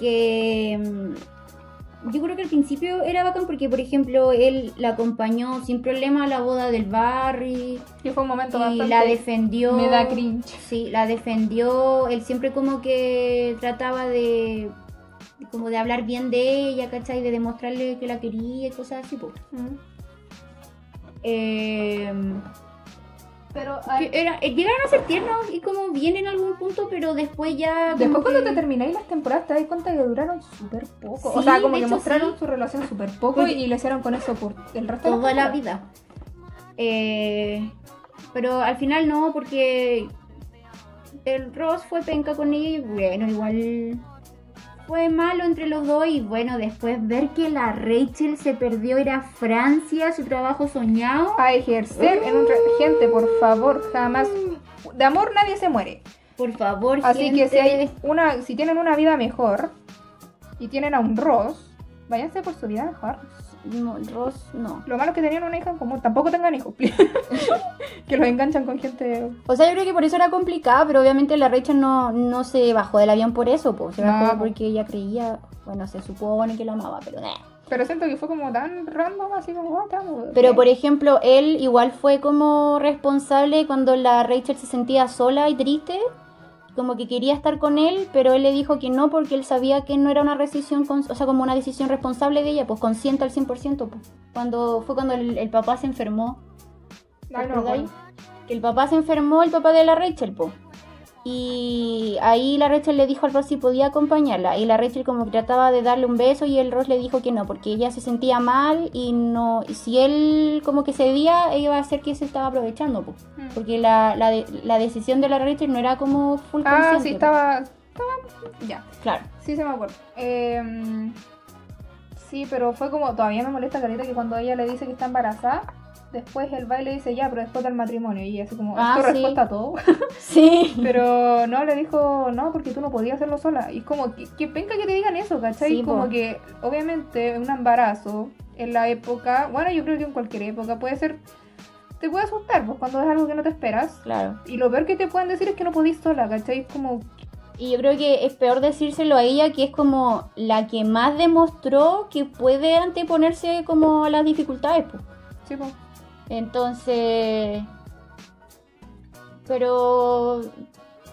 Que mm, yo creo que al principio era bacán porque, por ejemplo, él la acompañó sin problema a la boda del Barry Y fue un momento y bastante. la defendió. Me da cringe. Sí, la defendió. Él siempre como que trataba de como de hablar bien de ella, ¿cachai? De demostrarle que la quería y cosas así, pues. Eh, Pero era, eh, llegaron a ser tiernos y como bien en algún punto, pero después ya... Después cuando te termináis las temporadas te das cuenta que duraron súper poco. o sea, como de que hecho, mostraron sí. su relación súper poco Porque- y le hicieron con eso por el resto de toda la temporada. vida. Eh, pero al final no, porque el Ross fue penca con ella y bueno, igual fue malo entre los dos y bueno, después ver que la Rachel se perdió ir a Francia, su trabajo soñado. A ejercer en un... Gente, por favor, jamás... De amor nadie se muere. Por favor, Así que si, hay una, si tienen una vida mejor y tienen a un Ross, váyanse por su vida mejor. No, Ross no. Lo malo es que tenían una hija en común. Tampoco tengan hijos. que los enganchan con gente... O sea, yo creo que por eso era complicado, pero obviamente la Rachel no, no se bajó del avión por eso. Se No, bajó po. porque ella creía, bueno, se supone que lo amaba, pero nah. Pero siento que fue como tan random, así como... "Oh, te amo". Pero por ejemplo, él igual fue como responsable cuando la Rachel se sentía sola y triste, como que quería estar con él, pero él le dijo que no porque él sabía que no era una decisión, o sea, como una decisión responsable de ella, pues consciente al 100%, pues. Cuando fue cuando el, el papá se enfermó, ¿te Ay, no, acordáis? bueno. Que el papá se enfermó, el papá de la Rachel, pues. Y ahí la Rachel le dijo al Ross si podía acompañarla. Y la Rachel como que trataba de darle un beso y el Ross le dijo que no, porque ella se sentía mal y no. Y si él como que cedía, ella iba a hacer que se estaba aprovechando, po. Mm. Porque la, la, de- la decisión de la Rachel no era como full Ah, consciente, sí, estaba... estaba... Ya. Claro. Sí, se me acuerdo. Eh, sí, pero fue como. Todavía me molesta Carita que cuando ella le dice que está embarazada, después el baile dice ya, pero después del matrimonio. Y así como, Ah, es tu sí. respuesta a todo. Sí. pero no, le dijo no, porque tú no podías hacerlo sola. Y es como, que, que penca que te digan eso, ¿cachai? Sí, como po. que, obviamente, un embarazo en la época, bueno, yo creo que en cualquier época puede ser. Te puede asustar, pues cuando es algo que no te esperas. Claro. Y lo peor que te pueden decir es que no podís sola, ¿cachai? Es como, Y yo creo que es peor decírselo a ella, que es como la que más demostró que puede anteponerse como a las dificultades, pues. sí, pues. Entonces, pero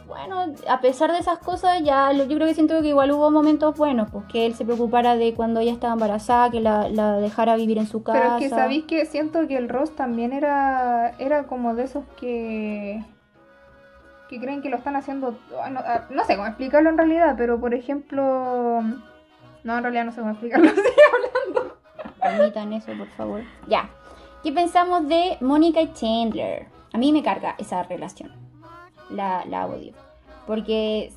bueno, a pesar de esas cosas, ya yo creo que siento que igual hubo momentos buenos, pues que él se preocupara de cuando ella estaba embarazada, que la, la dejara vivir en su casa. Pero es que sabéis que siento que el Ross también era era como de esos que que creen que lo están haciendo ah, no, ah, no sé cómo explicarlo en realidad, pero por ejemplo no, en realidad no sé cómo explicarlo. sí. Permitan eso, por favor. Ya. ¿Qué pensamos de Mónica y Chandler? A mí me carga esa relación. La, la odio. Porque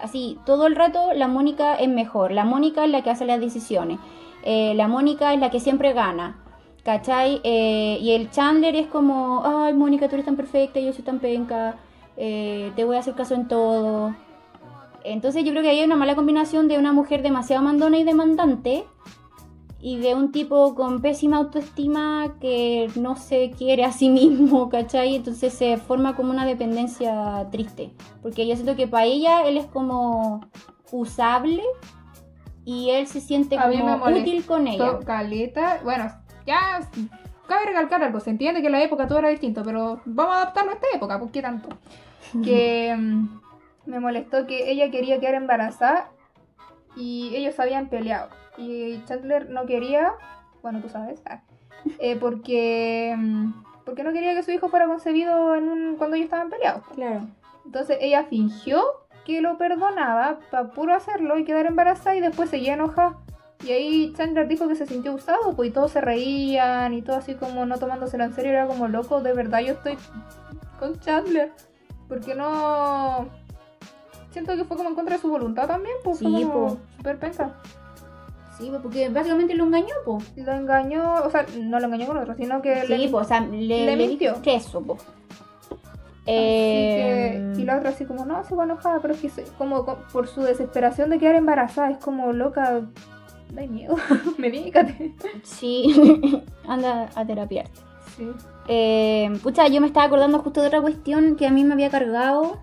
así, todo el rato la Mónica es mejor. La Mónica es la que hace las decisiones. eh, la Mónica es la que siempre gana. ¿Cachai? Eh, y el Chandler es como, ay, Mónica, tú eres tan perfecta, yo soy tan penca, eh, te voy a hacer caso en todo. Entonces yo creo que hay una mala combinación de una mujer demasiado mandona y demandante y de un tipo con pésima autoestima que no se quiere a sí mismo, ¿cachai? Entonces se forma como una dependencia triste. Porque yo siento que para ella él es como usable y él se siente A mí me como útil con ella. Caleta. Bueno, ya cabe recalcar algo. Se entiende que en la época todo era distinto, pero vamos a adaptarlo a esta época, ¿por qué tanto? Que mm, me molestó que ella quería quedar embarazada y ellos habían peleado. Y Chandler no quería, bueno, tú sabes, ah, eh, porque, mm, porque no quería que su hijo fuera concebido en un, cuando ellos estaban peleados. Claro. Entonces ella fingió que lo perdonaba para puro hacerlo y quedar embarazada y después seguía enojada. Y ahí Chandler dijo que se sintió usado, pues y todos se reían y todo así como no tomándoselo en serio, era como loco, de verdad yo estoy con Chandler. Porque no... Siento que fue como en contra de su voluntad también, pues Sí, como po. súper penca. Sí, pues, porque básicamente lo engañó, po. Lo engañó, o sea, no lo engañó con otro, sino que Sí, le... po, o sea, le, le le mintió. eso, po. Eh, que- y la otra así como, no, se va enojada, pero es que como co- por su desesperación de quedar embarazada, es como loca, da miedo, medícate. Sí, anda a terapiarte. Sí. Eh, pucha, yo me estaba acordando justo de otra cuestión que a mí me había cargado,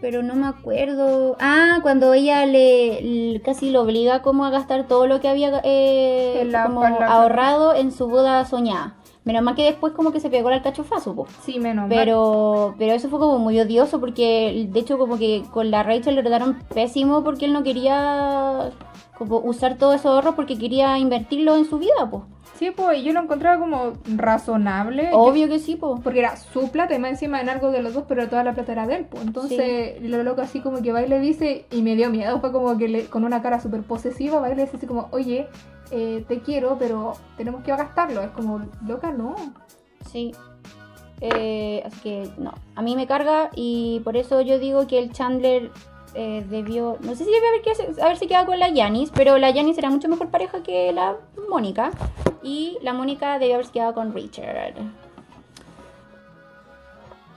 pero no me acuerdo. Ah, cuando ella le, le- casi lo obliga como a gastar todo lo que había eh, la- como la- ahorrado en su boda soñada. Menos mal que después como que se pegó al cachofazo, po. Sí, menos mal. Pero, pero eso fue como muy odioso porque de hecho como que con la Rachel le trataron pésimo porque él no quería como usar todos esos ahorros porque quería invertirlo en su vida, pues. Sí, pues yo lo encontraba como razonable. Obvio que sí, pues. Porque era su plata y más encima en algo de los dos, pero toda la plata era de él. Pues. Entonces, lo loco así como que va y le dice, y me dio miedo, fue como que le- con una cara súper posesiva, va y le dice así como, oye, eh, te quiero, pero tenemos que gastarlo. Es como, loca, no. Sí. Eh, así que no, a mí me carga y por eso yo digo que el Chandler eh, debió, no sé si debe haber, haberse quedado con la Janis, pero la Janis era mucho mejor pareja que la Mónica y la Mónica debió haberse quedado con Richard.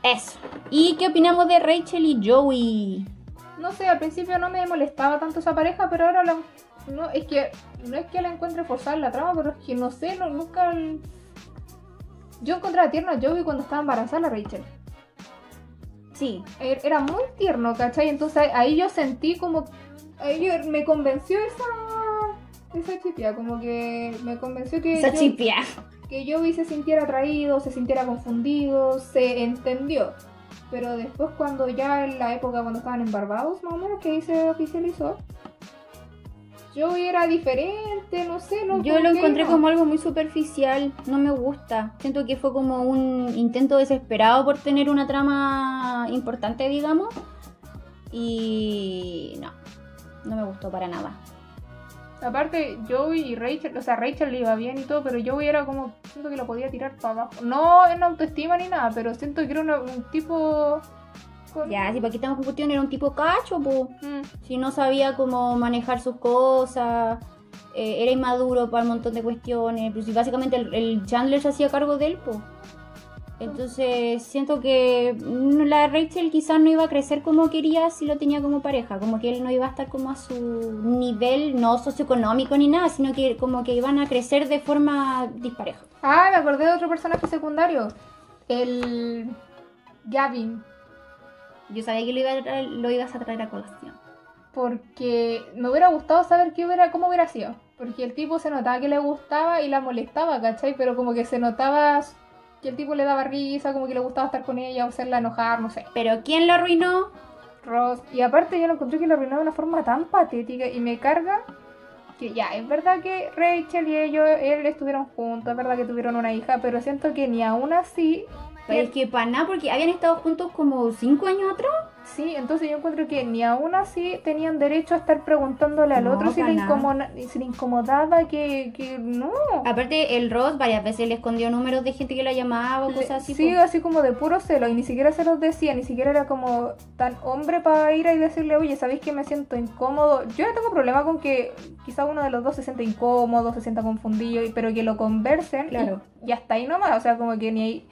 Eso. ¿Y qué opinamos de Rachel y Joey? No sé, al principio no me molestaba tanto esa pareja, pero ahora la- no, es que no es que la encuentre forzada en la trama, pero es que no sé, no, nunca... el- Yo encontraba tierno a Joey cuando estaba embarazada la Rachel. Sí, Er- Era muy tierno, ¿cachai? Entonces ahí yo sentí como... Ahí me convenció esa... Esa chipia, como que me convenció que... esa yo- chipia. que Joey se sintiera atraído, se sintiera confundido, se entendió. Pero después cuando ya en la época cuando estaban en Barbados, más o menos, que ahí se oficializó, Joey era diferente, no sé, no Yo ¿por lo encontré no? como algo muy superficial, no me gusta. Siento que fue como un intento desesperado por tener una trama importante, digamos. Y no, no me gustó para nada. Aparte, Joey y Rachel, o sea, Rachel le iba bien y todo, pero Joey era como, siento que lo podía tirar para abajo. No en autoestima ni nada, pero siento que era una- un tipo... con- Ya, si para aquí estamos con cuestión, era un tipo cacho, po. Mm. Si no sabía cómo manejar sus cosas, eh, era inmaduro para un montón de cuestiones. Pero si básicamente el, el Chandler se hacía cargo de él, po. Entonces siento que mm, la Rachel quizás no iba a crecer como quería si lo tenía como pareja, como que él no iba a estar como a su nivel, no socioeconómico ni nada, sino que como que iban a crecer de forma dispareja. Ah, me acordé de otro personaje secundario. El... Gavin. Yo sabía que lo, iba a lo ibas a traer a colación. porque me hubiera gustado saber qué hubiera, cómo hubiera sido. Porque el tipo se notaba que le gustaba y la molestaba, ¿cachai? Pero como que se notaba que el tipo le daba risa, como que le gustaba estar con ella o hacerla enojar, no sé. Pero ¿quién lo arruinó? Ross. Y aparte yo lo encontré que lo arruinó de una forma tan patética y me carga que ya, es verdad que Rachel y ellos, él estuvieron juntos, es verdad que tuvieron una hija, pero siento que ni aún así... Pero es que para nada, porque habían estado juntos como cinco años atrás. Sí, entonces yo encuentro que ni aún así tenían derecho a estar preguntándole al No, otro si le, incomoda- si le incomodaba que, que no. Aparte, el Ross varias veces le escondió números de gente que la llamaba o Le- cosas así. sí, así como de puro celo y ni siquiera se los decía, ni siquiera era como tan hombre para ir a y decirle, oye, ¿sabéis que me siento incómodo? Yo no tengo problema con que quizá uno de los dos se sienta incómodo, se sienta confundido, pero que lo conversen Claro. y, y hasta ahí nomás, o sea, como que ni,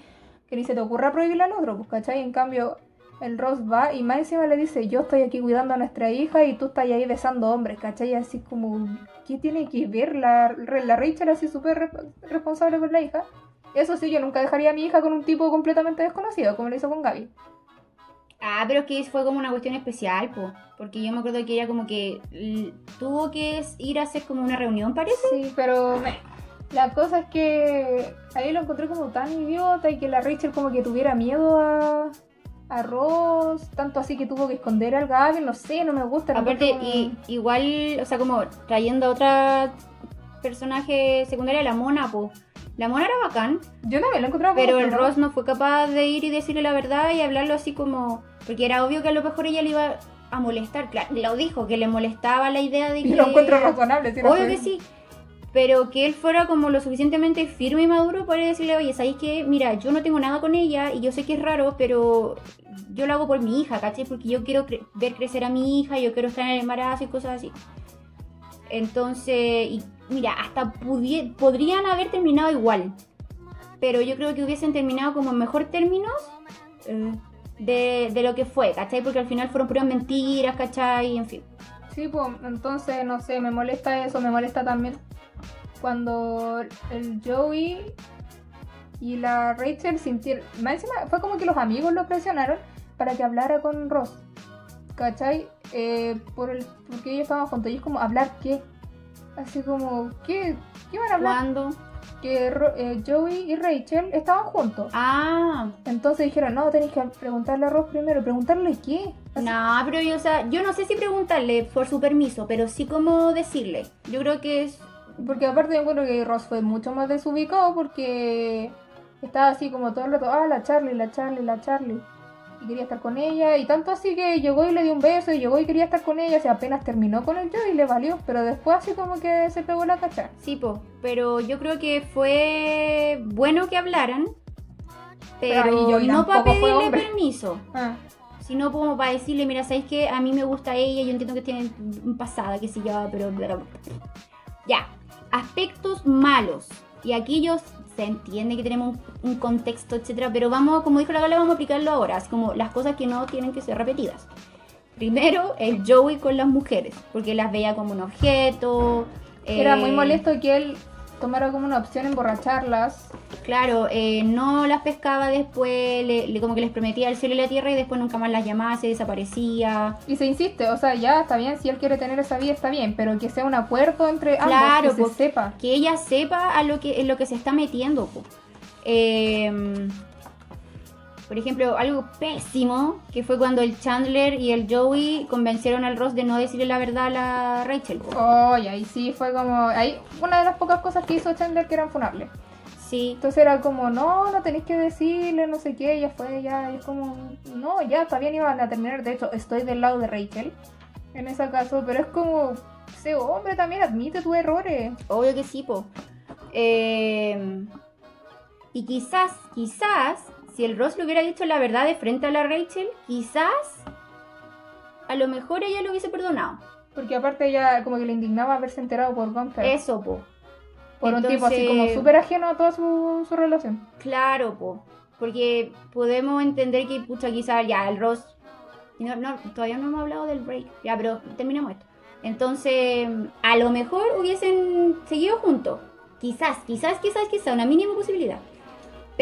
que ni se te ocurra prohibirle al otro, pues, ¿cachai? En cambio, el Ross va y más encima le dice, yo estoy aquí cuidando a nuestra hija y tú estás ahí besando hombres, ¿cachai? Así como, ¿qué tiene que ver la, la Rachel así súper re- responsable con la hija? Eso sí, yo nunca dejaría a mi hija con un tipo completamente desconocido, como lo hizo con Gaby. Ah, pero es que fue como una cuestión especial, po. Porque yo me acuerdo que ella como que tuvo que ir a hacer como una reunión, parece. Sí, pero la cosa es que ahí lo encontré como tan idiota y que la Rachel como que tuviera miedo a, a Ross, tanto así que tuvo que esconder al Gaby, no sé, no me gusta. Aparte, como- y, igual, o sea, como trayendo a otra personaje secundaria, la Mona, po. La Mona era bacán, Yo también lo encontraba pero el. Ross no fue capaz de ir y decirle la verdad y hablarlo así como... Porque era obvio que a lo mejor ella le iba a molestar, claro, lo dijo, que le molestaba la idea de que... Y lo encuentro razonable, sí, no Obvio sé. que sí. Pero que él fuera como lo suficientemente firme y maduro para decirle, oye, ¿sabéis qué? Mira, yo no tengo nada con ella y yo sé que es raro, pero yo lo hago por mi hija, ¿cachai? Porque yo quiero cre- ver crecer a mi hija, yo quiero estar en el embarazo y cosas así. Entonces, y mira, hasta podrían haber terminado igual. Pero yo creo que hubiesen terminado como en mejor términos eh, de, de lo que fue, ¿cachai? Porque al final fueron puras mentiras, ¿cachai? En fin. Sí, pues entonces, no sé, me molesta eso, me molesta también cuando el Joey y la Rachel sintieron, más encima fue como que los amigos lo presionaron para que hablara con Ross, ¿cachai? Eh, por el, porque ellos estaban juntos y es como, ¿hablar qué? Así como, ¿qué, qué van a hablar? ¿Cuándo? Que eh, Joey y Rachel estaban juntos. Ah, Entonces dijeron, no, tenéis que preguntarle a Ross primero, ¿preguntarle qué? Así- No, pero yo, o sea, yo no sé si preguntarle por su permiso, pero sí como decirle. Yo creo que es. Porque aparte yo encuentro que Ross fue mucho más desubicado porque estaba así como todo el rato, ah, la Charlie, la Charlie, la Charlie. Y quería estar con ella. Y tanto así que llegó y le dio un beso y llegó y quería estar con ella. O sea, apenas terminó con el Joey y le valió. Pero después así como que se pegó la cacha. Sí, po. Pero yo creo que fue bueno que hablaran. Pero Pero, ahí Joey no para pedirle permiso. Ah, Sino como para decirle, mira, ¿sabes qué? A mí me gusta ella, yo entiendo que tiene un pasado, que se yo, pero... Ya, aspectos malos. Y aquí yo se entiende que tenemos un, un contexto, etcétera, pero vamos, como dijo la Gala, vamos a aplicarlo ahora, así como las cosas que no tienen que ser repetidas. Primero, el Joey con las mujeres, porque las veía como un objeto. Era eh, muy molesto que él tomara como una opción emborracharlas. Claro, eh, no las pescaba después, le, le- como que les prometía el cielo y la tierra y después nunca más las llamaba, se desaparecía. Y se insiste, o sea, ya está bien, si él quiere tener esa vida está bien, pero que sea un acuerdo entre ambos, Claro, que se pues, sepa. que ella sepa a lo que, en lo que se está metiendo. po. Eh, por ejemplo, algo pésimo que fue cuando el Chandler y el Joey convencieron al Ross de no decirle la verdad a la Rachel. Oh, y ahí sí fue como. Ahí, una de las pocas cosas que hizo Chandler que eran funables. Sí, Entonces era como, no, no tenéis que decirle, no sé qué, ya fue, ya, y es como, no, ya, está bien, iban a terminar. De hecho, estoy del lado de Rachel en ese caso, pero es como, sé hombre también, admite tus errores. obvio que sí, po. Eh, y quizás, quizás, si el Ross le hubiera dicho la verdad de frente a la Rachel, quizás, a lo mejor ella lo hubiese perdonado. Porque aparte ella como que le indignaba haberse enterado por Gunther. Eso, po. por un tipo así como súper ajeno a toda su, su relación. Claro, po. Porque podemos entender que, pucha, quizás ya el Ross. No, no, todavía no hemos hablado del break. Ya, pero terminamos esto. Entonces, a lo mejor hubiesen seguido juntos. Quizás, quizás, quizás, quizás, una mínima posibilidad.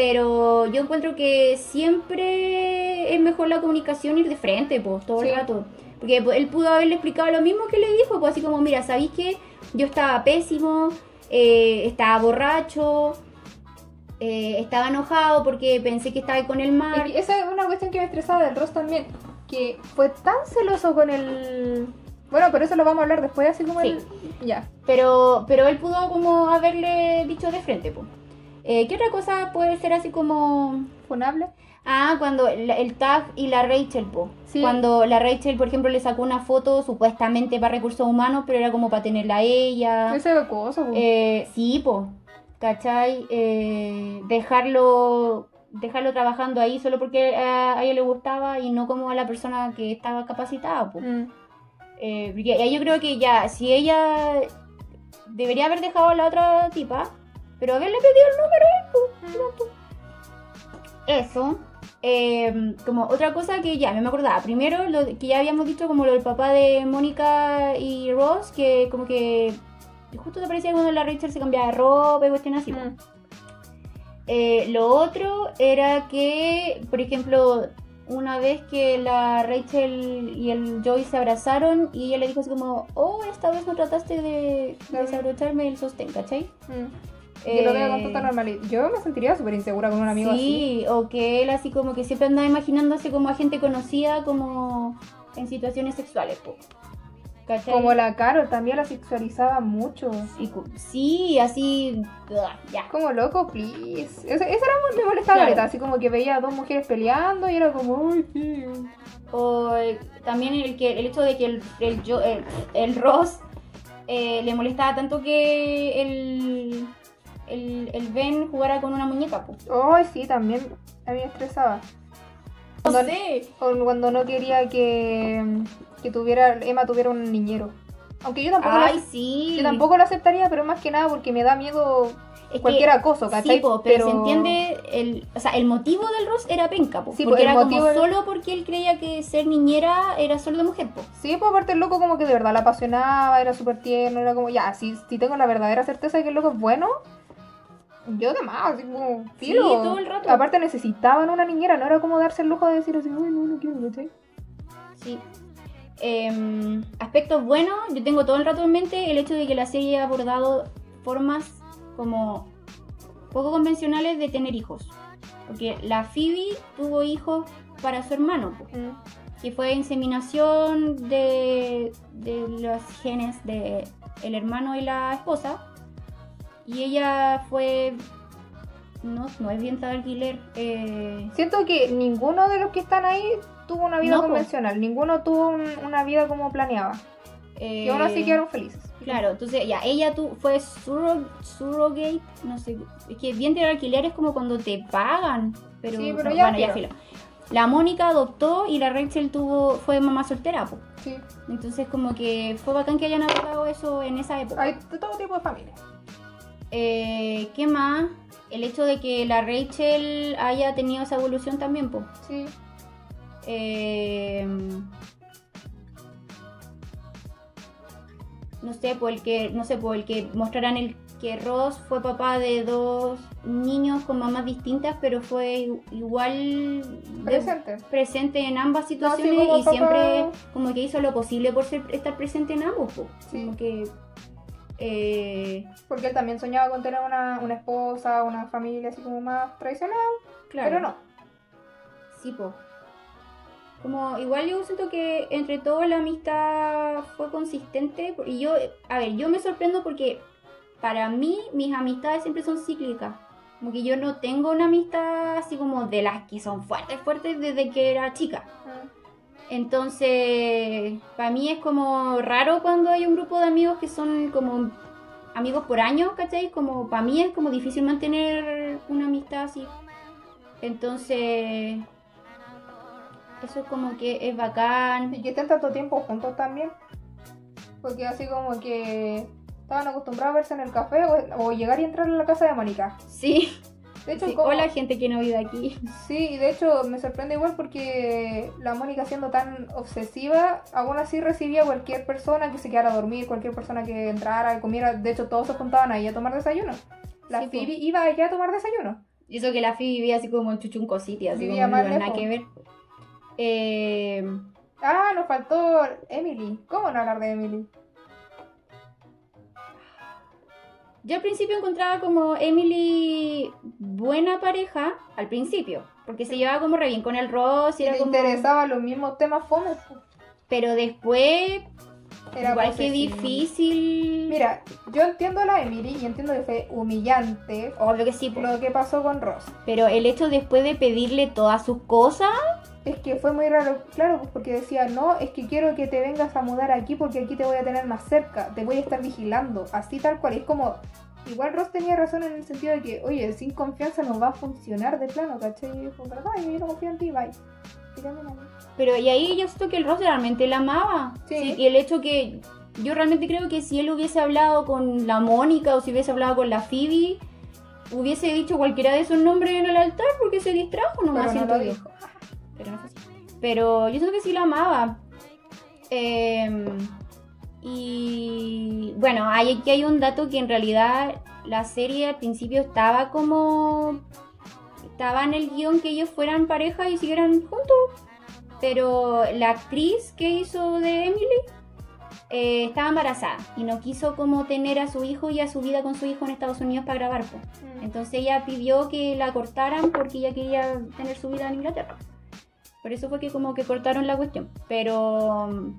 Pero yo encuentro que siempre es mejor la comunicación ir de frente, pues, todo Sí. el rato. Porque pues, él pudo haberle explicado lo mismo que le dijo, pues así como, mira, ¿sabéis que yo estaba pésimo? eh, estaba borracho, eh, estaba enojado porque pensé que estaba con el mar. Y esa es una cuestión que me estresaba del Ross también, que fue tan celoso con el... Bueno, pero eso lo vamos a hablar después, así como Sí. el... Ya. Pero, pero él pudo como haberle dicho de frente, pues. Eh, ¿Qué otra cosa puede ser así como ¿Funable? Ah, cuando el tag y la Rachel, po. Sí. Cuando la Rachel, por ejemplo, le sacó una foto supuestamente para recursos humanos, pero era como para tenerla a ella. Ese cosa, po. Eh, sí, po. ¿Cachai? Eh, dejarlo dejarlo trabajando ahí solo porque a, ella le gustaba y no como a la persona que estaba capacitada, po. Mm. Eh, yo creo que ya, si ella debería haber dejado a la otra tipa, pero haberle pedido el número po. Eso. Eh, como otra cosa que ya no me acordaba. Primero, lo de- que ya habíamos dicho, como lo del papá de Mónica y Ross, que como que justo te parecía cuando la Rachel se cambiaba de ropa y cuestiones así. po. Mm. Eh, lo otro era que, por ejemplo, una vez que la Rachel y el Joey se abrazaron y ella le dijo así como, oh, esta vez no trataste de Claro. desabrocharme el sostén, ¿cachai? Mm. Y lo veo con Eh, total normalidad. Yo me sentiría súper insegura con un amigo así. Sí, o que él así como que siempre andaba imaginándose como a gente conocida como en situaciones sexuales, po. ¿cachai? Como la Caro, también la sexualizaba mucho. Sí, así, ya. Como loco, please. Eso, eso era muy, me molestaba, Claro. caleta, Así como que veía a dos mujeres peleando y era como, ay. O eh, también el, que, el hecho de que el, el, el- el Ross eh, le molestaba tanto que el, el, el Ben jugara con una muñeca. po. Ay, sí, también a mí me estresaba. No Cuando, sé. o cuando no quería que, que tuviera Emma tuviera un niñero. Aunque yo tampoco, Ay, lo, sí. yo tampoco lo aceptaría, pero más que nada porque me da miedo Es que- cualquier acoso, ¿cachai? Sí, po, pero, se entiende, el, o sea, el motivo del Ross era penca, po, Sí, po, porque el era como era- solo porque él creía que ser niñera era solo de mujer, po. Sí, pues aparte el loco como que de verdad la apasionaba, era súper tierno, era como, ya, si, si tengo la verdadera certeza de que el loco es bueno, yo de más, así como, filo. todo el rato. Aparte necesitaban una niñera, no era como darse el lujo de decir así, uy, no, no quiero, ¿cachai? Sí. Em, aspectos buenos, yo tengo todo el rato en mente el hecho de que la serie ha abordado formas como poco convencionales de tener hijos. Porque la Phoebe tuvo hijos para su hermano, po, que fue inseminación de, de los genes de el hermano y la esposa. Y ella fue. No, no es bien de alquiler. eh, Siento que ninguno de los que están ahí tuvo una vida No, convencional, ninguno tuvo un- una vida como planeaba. Y aún así eh, quedaron felices. Claro, entonces ya, ella tu, fue surro- surrogate, no sé, es que bien de alquiler es como cuando te pagan, pero, Sí, pero no, ya, bueno, ya pero- filo. La Mónica adoptó y la Rachel tuvo, fue mamá soltera, po. Sí, entonces como que fue bacán que hayan abordado eso en esa época. hay de todo tipo de familia. Eh, ¿Qué más? El hecho de que la Rachel haya tenido esa evolución también, po. Sí. Eh, no sé, por el que, no sé, por el que mostrarán el que Ross fue papá de dos niños con mamás distintas, pero fue igual de- Presente. presente en ambas situaciones y papá- siempre como que hizo lo posible por ser, estar presente en ambos, po. Sí. como que eh, Porque él también soñaba con tener una, una esposa, una familia así como más tradicional, claro. pero no. Sí, po. Como igual yo siento que entre todo la amistad fue consistente y yo, a ver, yo me sorprendo porque para mí mis amistades siempre son cíclicas. Como que yo no tengo una amistad así como de las que son fuertes, fuertes desde que era chica. Entonces, para mí es como raro cuando hay un grupo de amigos que son como amigos por años, ¿cachai? Como para mí es como difícil mantener una amistad así. Entonces, eso como que es bacán. Y que estén tanto tiempo juntos también. Porque así como que estaban acostumbrados a verse en el café o, o llegar y entrar en la casa de Mónica. Sí, De hecho, sí. como- hola gente que no vive aquí. Sí, y de hecho me sorprende igual porque la Mónica siendo tan obsesiva, aún así recibía a cualquier persona que se quedara a dormir, cualquier persona que entrara comiera. De hecho, todos se juntaban ahí a tomar desayuno. La Sí. Phoebe iba allá a tomar desayuno. Y eso que la Fi vivía así como en Chuchunco City, así Vivía como no nada que ver. Eh, Ah, nos faltó Emily. ¿Cómo no hablar de Emily? Yo al principio encontraba como Emily buena pareja, al principio, porque se llevaba como re bien con el Ross y Si era le como... interesaban los mismos temas fomes. po. Pero después Era Igual que difícil. Mira, yo entiendo a la Emily y entiendo que fue humillante Obvio que sí, po. lo que pasó con Ross. pero el hecho después de pedirle todas sus cosas, Es que fue muy raro, claro, pues porque decía, no, es que quiero que te vengas a mudar aquí porque aquí te voy a tener más cerca, te voy a estar vigilando, así tal cual. Es como, igual Ross tenía razón en el sentido de que, oye, sin confianza no va a funcionar de plano, ¿cachai? Y dijo, verdad, yo no confío en ti, bye. Pero y ahí yo siento que el Ross realmente la amaba. Sí. y el hecho que yo realmente creo que si él hubiese hablado con la Mónica o si hubiese hablado con la Phoebe, hubiese dicho cualquiera de esos nombres en el altar porque se distrajo nomás. Pero no siento lo dijo. Pero yo siento que sí la amaba. Eh, y bueno, hay, aquí hay un dato que en realidad la serie al principio estaba como... Estaba en el guion que ellos fueran pareja y siguieran juntos. Pero la actriz que hizo de Emily eh, estaba embarazada y no quiso como tener a su hijo y a su vida con su hijo en Estados Unidos para grabar. po. Entonces ella pidió que la cortaran porque ella quería tener su vida en Inglaterra. Por eso fue que como que cortaron la cuestión. Pero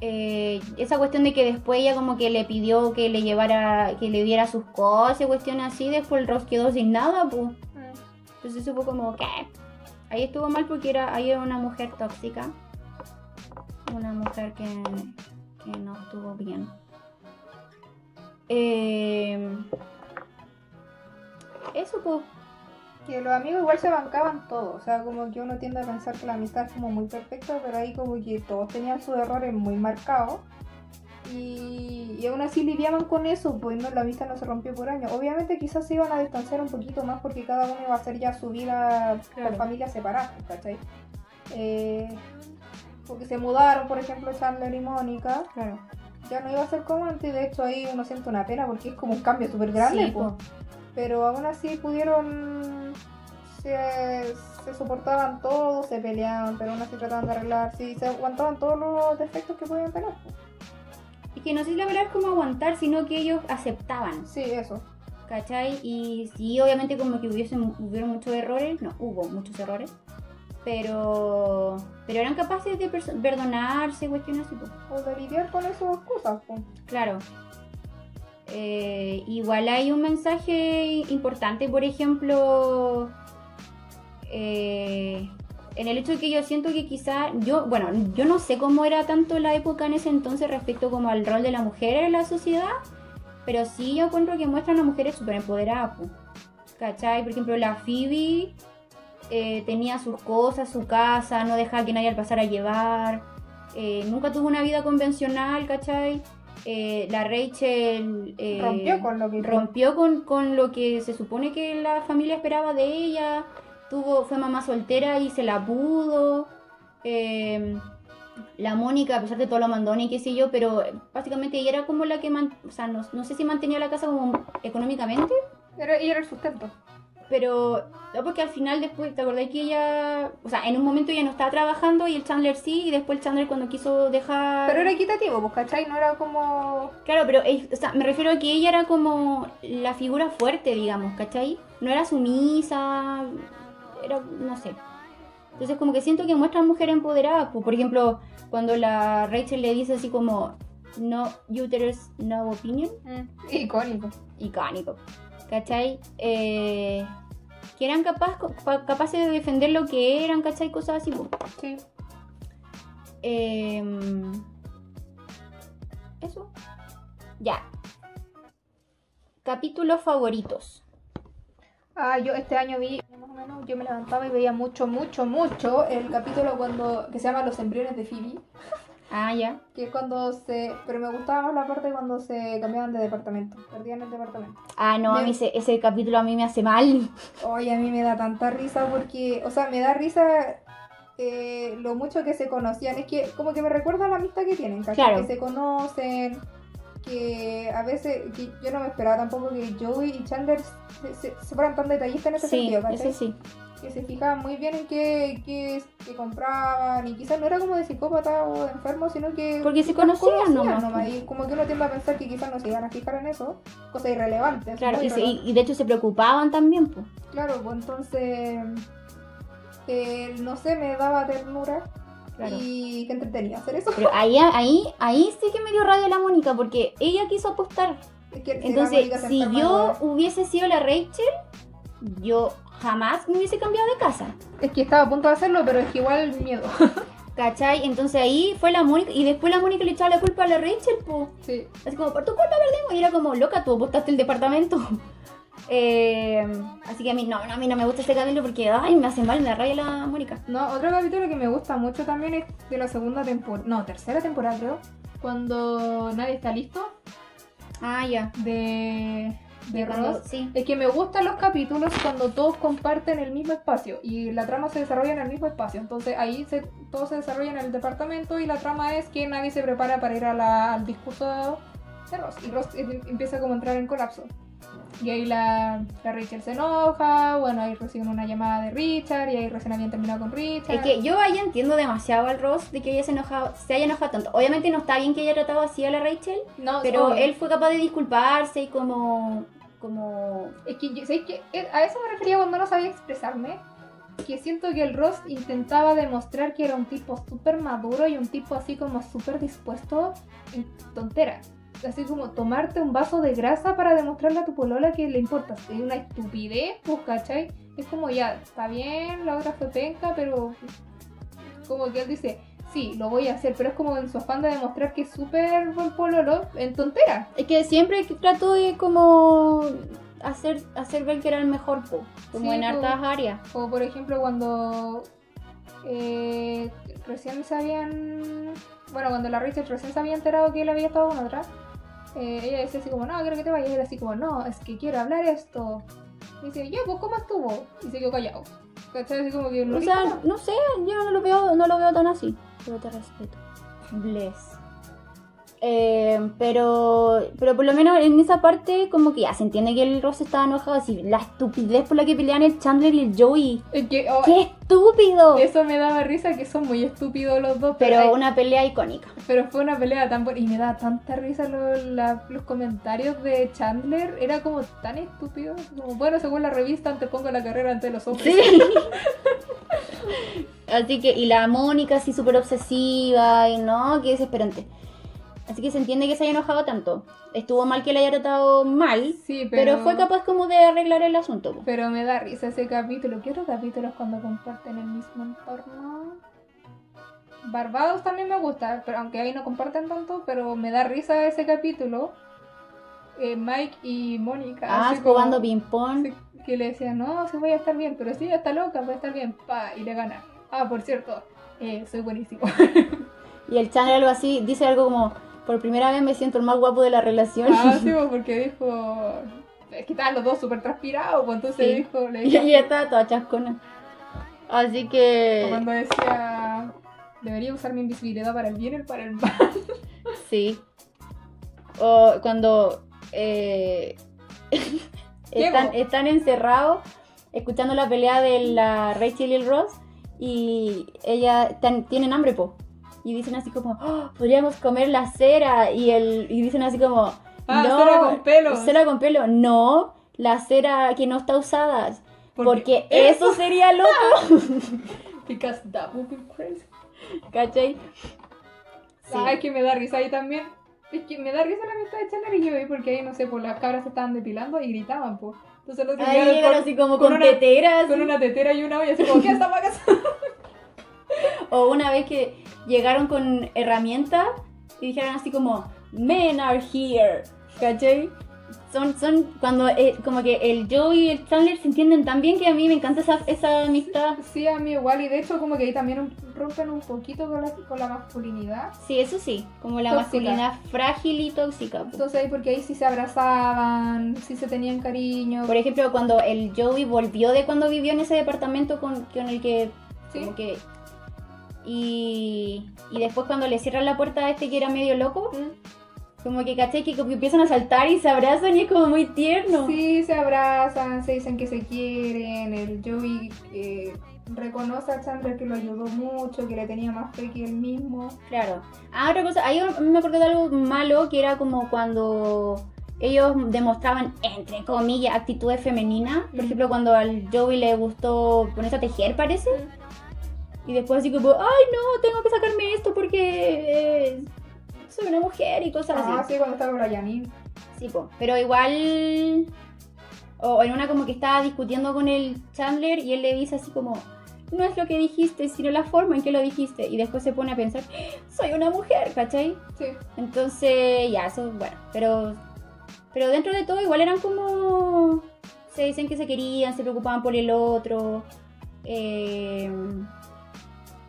eh, esa cuestión de que después ella como que le pidió que le llevara, que le diera sus cosas cuestiones así, después el Ross quedó sin nada, pues. Entonces fue como que ahí estuvo mal porque era, ahí era una mujer tóxica. Una mujer que, que no estuvo bien. Eh, eso pues. Que los amigos igual se bancaban todo, o sea, como que uno tiende a pensar que la amistad es como muy perfecta, pero ahí como que todos tenían sus errores muy marcados. Y, y aún así lidiaban con eso, pues no, la amistad no se rompió por años. Obviamente quizás se iban a distanciar un poquito más porque cada uno iba a hacer ya su vida Claro. con familias separadas, ¿cachai? Eh, porque se mudaron, por ejemplo, Chandler y Mónica, Claro. ya no iba a ser como antes, de hecho ahí uno siente una pena porque es como un cambio súper grande. Sí, pues. Pero aún así pudieron se, se soportaban todos, se peleaban, pero aún así trataban de arreglar, sí, se aguantaban todos los defectos que podían tener. Y que no sé la verdad es como aguantar, sino que ellos aceptaban. Sí, eso. ¿Cachai? Y sí, obviamente como que hubiesen, hubieron muchos errores, no, hubo muchos errores, pero pero eran capaces de perdonarse, cuestiones así. O de lidiar con esas cosas. pues. Claro. Eh, igual hay un mensaje importante, por ejemplo, eh, en el hecho de que yo siento que quizá, yo, bueno, yo no sé cómo era tanto la época en ese entonces respecto como al rol de la mujer en la sociedad, pero sí yo encuentro que muestran a mujeres súper empoderadas, po. ¿cachai? Por ejemplo, la Phoebe eh, tenía sus cosas, su casa, no dejaba que nadie la pasara a llevar, nunca tuvo una vida convencional, ¿cachai? Eh, la Rachel eh, Rompió con lo que rompió con, con lo que se supone que la familia esperaba de ella. Tuvo, fue mamá soltera y se la pudo. Eh, la Mónica, a pesar de todo lo mandón y qué sé yo, pero básicamente ella era como la que, man- o sea, no, no sé si mantenía la casa como económicamente, Era, y era el sustento. Pero no, porque al final después, ¿te acordás que ella, o sea, en un momento ella no estaba trabajando y el Chandler sí, y después el Chandler cuando quiso dejar... Pero era equitativo, pues, ¿cachai? No era como. Claro, pero o sea, me refiero a que ella era como la figura fuerte, digamos, ¿cachai? No era sumisa, era, no sé. Entonces como que siento que muestran mujer empoderada. Pues, por ejemplo, cuando la Rachel le dice así como, no uterus, no opinion, mm, icónico. icónico, ¿cachai? Eh, que eran capaz, pa- capaces de defender lo que eran, ¿cachai? Cosas así. Sí. Em, eso. Ya. Capítulos favoritos. Ah, yo este año vi, más o menos, yo me levantaba y veía mucho, mucho, mucho el capítulo cuando que se llama Los embriones de Phoebe. Ah, ya. Que es cuando se. Pero me gustaba más la parte cuando se cambiaban de departamento. Perdían el departamento. Ah, no, a mí ese, ese capítulo a mí me hace mal. Oye, a mí me da tanta risa porque. O sea, me da risa eh, lo mucho que se conocían. Es que como que me recuerda a la amistad que tienen, ¿cachai? Claro. Que se conocen. Que a veces. Que yo no me esperaba tampoco que Joey y Chandler se, se- se fueran tan detallistas en ese Sí, sentido, ¿cachai? eso sí. Que se fijaban muy bien en qué, qué, qué compraban y quizás no era como de psicópata o de enfermo, sino que... Porque se quizás conocían nomás, pues. Y como que uno tiende a pensar que quizás no se iban a fijar en eso, cosas irrelevantes. Claro, y, se- y de hecho se preocupaban también, pues. Claro, pues entonces... eh, no sé, me daba ternura Claro. Y qué entretenido hacer eso. Pero ahí, ahí, ahí sí que me dio rabia la Mónica, porque ella quiso apostar. Es que Entonces, si yo hubiese sido la Rachel, yo jamás me hubiese cambiado de casa. Es que estaba a punto de hacerlo, pero es que igual miedo. ¿Cachai? Entonces ahí fue la Mónica, y después la Mónica le echaba la culpa a la Rachel, po. Sí. Así como, por tu culpa perdimos. Y era como, loca, tú apostaste el departamento. Eh, así que a mí no, no, a mí no me gusta este capítulo porque, ay, me hace mal, me rabia la Mónica. No, otro capítulo que me gusta mucho también es de la segunda temporada, no, tercera temporada creo, cuando nadie está listo, Ah, ya. de, de Cuando- Ross. sí. Es que me gustan los capítulos cuando todos comparten el mismo espacio y la trama se desarrolla en el mismo espacio. Entonces ahí se, todo se desarrolla en el departamento y la trama es que nadie se prepara para ir a la- al discurso de Ross. Y Ross em- empieza como a entrar en colapso. Y ahí la, la Rachel se enoja, bueno, ahí reciben una llamada de Richard y ahí recién habían terminado con Richard. Es que yo ahí entiendo demasiado al Ross de que ella se, enojado, se haya enojado tanto. Obviamente no está bien que haya tratado así a la Rachel, no, pero obvio. él fue capaz de disculparse y como... como... Es que, yo- ¿sabes qué? Eh, A eso me refería cuando no sabía expresarme. Que siento que el Ross intentaba demostrar que era un tipo súper maduro y un tipo así como súper dispuesto en tonteras. Así como tomarte un vaso de grasa para demostrarle a tu polola que le importa. Es una estupidez, pues, ¿cachai? Es como ya, está bien, la otra fue penca, pero como que él dice, sí, lo voy a hacer, pero es como en su afán de demostrar que es súper buen pololo en tonteras. Es que siempre que trató de como hacer, hacer ver que era el mejor, po, como Sí, en hartas áreas. O por ejemplo cuando eh, recién se habían... Bueno, cuando la Rachel recién se había enterado que él había estado con otra, eh, ella decía así como, no, quiero que te vayas. Y él así como, no, es que quiero hablar esto. Y dice, ya, pues, ¿cómo estuvo? Y se quedó callado. ¿Cachai? Así como que no O sea, no sé, yo no lo veo, no lo veo tan así. Pero te respeto. Bless. Eh, pero, pero por lo menos en esa parte como que ya se entiende que el Ross estaba enojado así. La estupidez por la que pelean el Chandler y el Joey. Oh, ¡Qué estúpido! Eso me daba risa que son muy estúpidos los dos. Pero hay- una pelea icónica. Pero fue una pelea tan buena y me da tanta risa lo- la- los comentarios de Chandler. Era como tan estúpido. Como, bueno, según la revista, antepongo la carrera ante los hombres. Sí. Así que, y la Mónica así súper obsesiva y no, qué desesperante. Así que se entiende que se haya enojado tanto. Estuvo mal que le haya tratado mal, Sí, pero... pero, fue capaz como de arreglar el asunto. po. Pero me da risa ese capítulo. ¿Qué otros capítulos cuando comparten el mismo entorno? Barbados también me gusta, pero aunque ahí no comparten tanto, pero me da risa ese capítulo. Eh, Mike y Mónica. Ah, jugando ping-pong. Sí, que le decían, no, sí voy a estar bien, pero ella está loca, voy a estar bien, pa, y le gana. Ah, por cierto, eh, soy buenísimo. Y el Chandler algo así, dice algo como, por primera vez me siento el más guapo de la relación. ah, sí, porque dijo, es que estaban los dos súper transpirados, pues entonces Sí. dijo, le y dijo, ella estaba toda chascona. Así que... cuando decía, debería usar mi invisibilidad para el bien y para el mal. Sí. O cuando eh, están, encerrados escuchando la pelea de la Rachel y el Ross y ella tan- tienen hambre, po. Y dicen así como, "Oh, podríamos comer la cera. Y, el, y dicen así como, Ah, no, cera con cera con pelo. No, la cera que no está usada. Porque Porque, eso sería loco. Because that would be crazy. ¿Cachai? Sí. Ah, es que me da risa ahí también. Es que me da risa la amistad de Chandler y Joey porque ahí, no sé, pues las cabras se estaban depilando y gritaban, pues. Entonces los Ahí llegaron así como con con, una- teteras. con una tetera y una olla, así como, ¿qué para casa? O una vez que llegaron con herramientas y dijeron así como, Men are here. ¿Cachai? Son, son cuando eh, como que el Joe y el Chandler se entienden tan bien que a mí me encanta esa, esa amistad. Sí, a mí igual, y de hecho como que ahí también rompen un poquito con la, con la masculinidad. Sí, eso sí, como la Tóxica. masculinidad frágil y tóxica. Entonces porque ahí sí se abrazaban, sí se tenían cariño. Por ejemplo, cuando el Joey volvió de cuando vivió en ese departamento con, con el que Sí. como que y, y después cuando le cierran la puerta a este que era medio loco, Mm. como que caché que empiezan a saltar y se abrazan y es como muy tierno. Sí, se abrazan, se dicen que se quieren. El Joey eh, reconoce a Chandler que lo ayudó mucho, que le tenía más fe que él mismo. Claro. Ah, otra cosa, ahí me acordé de algo malo que era como cuando ellos demostraban, entre comillas, actitudes femeninas. Por Mm. ejemplo, cuando al Joey le gustó ponerse a tejer, parece. Y después así como, ay no, tengo que sacarme esto porque eh, soy una mujer y cosas Ah, así. sí, cuando estaba con la Janine. Sí, po. Pero igual. O en una como que estaba discutiendo con el Chandler y él le dice así como. No es lo que dijiste, sino la forma en que lo dijiste. Y después se pone a pensar, soy una mujer, ¿cachai? Sí. Entonces, ya, eso, bueno. Pero, pero dentro de todo, igual eran como. Se dicen que se querían, se preocupaban por el otro. eh,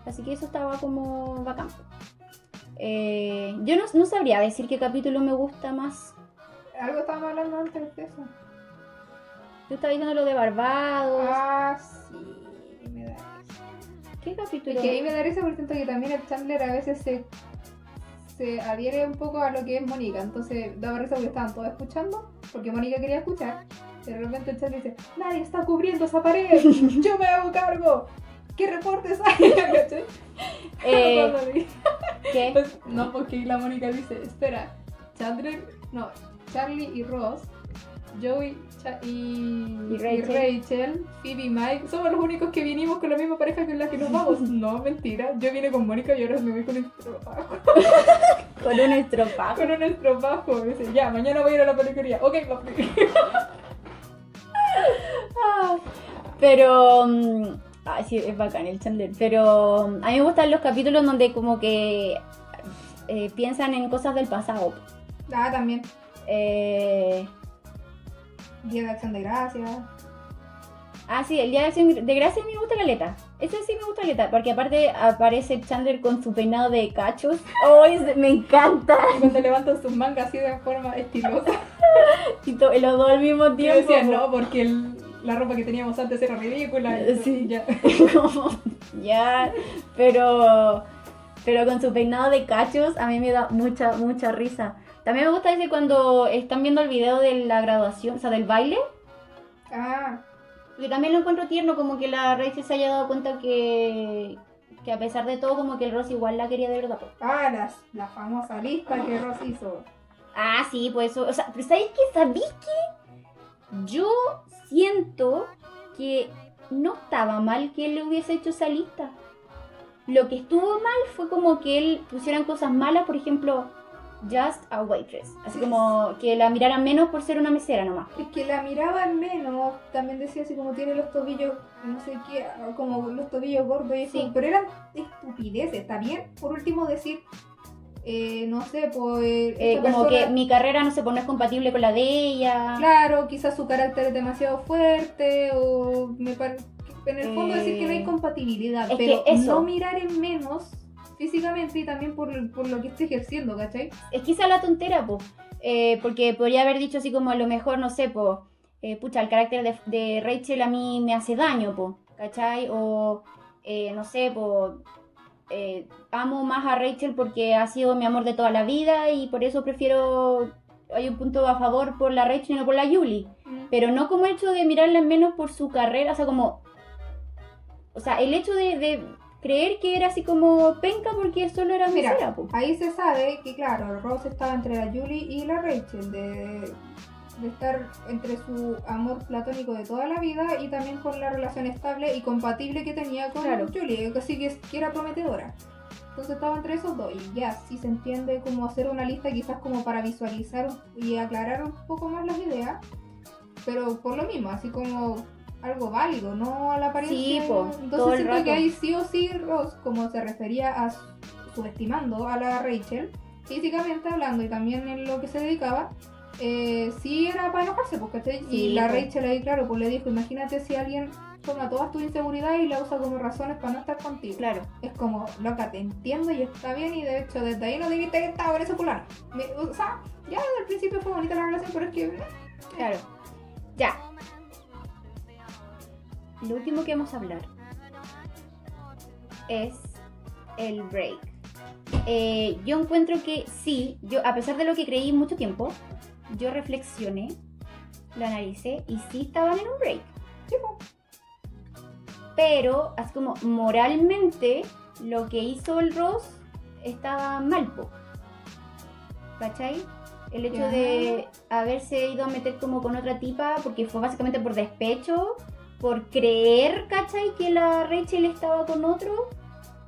así que eso estaba como bacán. Eh, yo no, no sabría decir qué capítulo me gusta más. Algo estábamos hablando antes de eso. Yo estaba diciendo lo de Barbados. Ah, sí, me da risa. ¿Qué capítulo? Es que ahí me da risa porque siento que también el Chandler a veces se, se adhiere un poco a lo que es Mónica. Entonces daba risa porque estaban todos escuchando, porque Mónica quería escuchar. Y de repente el Chandler dice, nadie está cubriendo esa pared, yo me hago cargo. ¿Qué reportes hay? Eh, ¿Qué? Pues, no, porque la Mónica dice, espera, Chandler, no, Charlie y Ross, Joey Cha- y, Y Rachel. Rachel, Phoebe y Mike, somos los únicos que vinimos con la misma pareja con la que nos vamos. no, mentira, yo vine con Mónica y ahora me voy con un estropajo. Con un estropajo. con un estropajo. Dice, ya, mañana voy a ir a la peluquería. Ok, papi. Pero. mm, Ay, sí, es bacán el Chandler. Pero a mí me gustan los capítulos donde como que eh, piensan en cosas del pasado. ah, también. Eh, Día de Acción de Gracias. ah, sí, el Día de Acción de Gracias me gusta Caleta. Ese sí me gusta Caleta, porque aparte aparece Chandler con su peinado de cachos. ¡Oh, me encanta! Y cuando levantan sus mangas así de forma estilosa. Y los dos al mismo Yo tiempo. decía, no, porque el- la ropa que teníamos antes era ridícula. y- Sí. ya. pero, pero con su peinado de cachos a mí me da mucha, mucha risa. También me gusta ese cuando están viendo el video de la graduación, o sea, del baile, Ah, que también lo encuentro tierno, como que la Rachel se haya dado cuenta que, que a pesar de todo, como que el Ross igual la quería de verdad. ah las- la famosa lista que Ross hizo. Ah, sí, pues eso, o sea, pero ¿sabéis qué? ¿Sabéis qué? Yo siento que no estaba mal que él le hubiese hecho esa lista. Lo que estuvo mal fue como que él pusieran cosas malas, por ejemplo, just a waitress. Así Sí. como que la miraran menos por ser una mesera nomás. Es que la miraban menos, también decía así como tiene los tobillos, no sé qué, como los tobillos gordos y eso, Sí. pero eran estupideces, ¿está bien? Por último decir, eh, no sé, pues... Eh, esta como que mi carrera no se pone compatible con la de ella. Claro, quizás su carácter es demasiado fuerte o me pare- En el fondo decir que no hay Eh, compatibilidad, es pero que eso- no mirar en menos físicamente y también por, por lo que esté ejerciendo, ¿cachai? Es quizá la tontera, po. Eh, porque podría haber dicho así como a lo mejor, no sé, po. eh, pucha, el carácter de, de Rachel a mí me hace daño, po. ¿Cachai? O, eh, no sé, po. Eh, amo más a Rachel porque ha sido mi amor de toda la vida y por eso prefiero. Hay un punto a favor por la Rachel y no por la Julie. Pero no como el hecho de mirarla en menos por su carrera, o sea, como. O sea, el hecho de, de creer que era así como penca porque solo era Mira, mesera, po. Ahí se sabe que, claro, Rose estaba entre la Julie y la Rachel, de, de estar entre su amor platónico de toda la vida y también con la relación estable y compatible que tenía con Claro. Julie, así que, que era prometedora. Entonces estaba entre esos dos y ya, sí se entiende como hacer una lista quizás como para visualizar y aclarar un poco más las ideas, pero por lo mismo, así como algo válido, no a la apariencia. Sí, po, Entonces siento rato. que ahí sí o sí Ross, como se refería a su- subestimando a la Rachel, físicamente hablando y también en lo que se dedicaba, eh, sí era para enojarse, porque y la. Rachel ahí, claro, pues le dijo, imagínate si alguien toma todas tus inseguridades y la usa como razones para no estar contigo. Claro. Es como, loca, te entiendo y está bien y de hecho desde ahí no debiste haber estado con ese fulano. O sea, ya desde el principio fue bonita la relación, pero es que... eh, Claro. Ya. Lo último que vamos a hablar es el break. Eh, yo encuentro que sí, yo a pesar de lo que creí mucho tiempo, yo reflexioné, lo analicé y sí estaban en un break. Pero, así como moralmente, lo que hizo el Ross estaba mal, po. ¿Cachai? El hecho de haberse ido a meter como con otra tipa, porque fue básicamente por despecho, por creer, ¿cachai? Que la Rachel estaba con otro.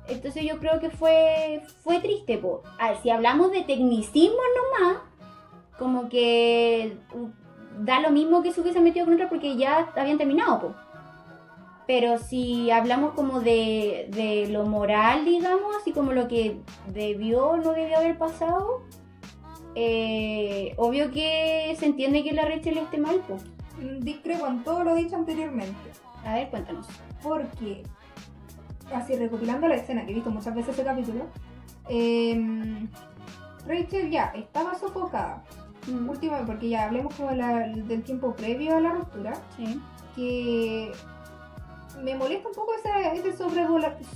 Entonces yo creo que fue, fue triste, po. Ah, si hablamos de tecnicismo nomás, como que da lo mismo que se hubiese metido con otra porque ya habían terminado, po. Pero si hablamos como de, de lo moral, digamos, así como lo que debió o no debió haber pasado, eh, obvio que se entiende que la Rachel esté mal, po. Discrepo en todo lo dicho anteriormente. A ver, cuéntanos. Porque, así recopilando la escena, que he visto muchas veces ese capítulo, em, Rachel ya estaba sofocada. Mm, Últimamente, porque ya hablemos como la- del tiempo previo a la ruptura, Sí. que me molesta un poco esa, esa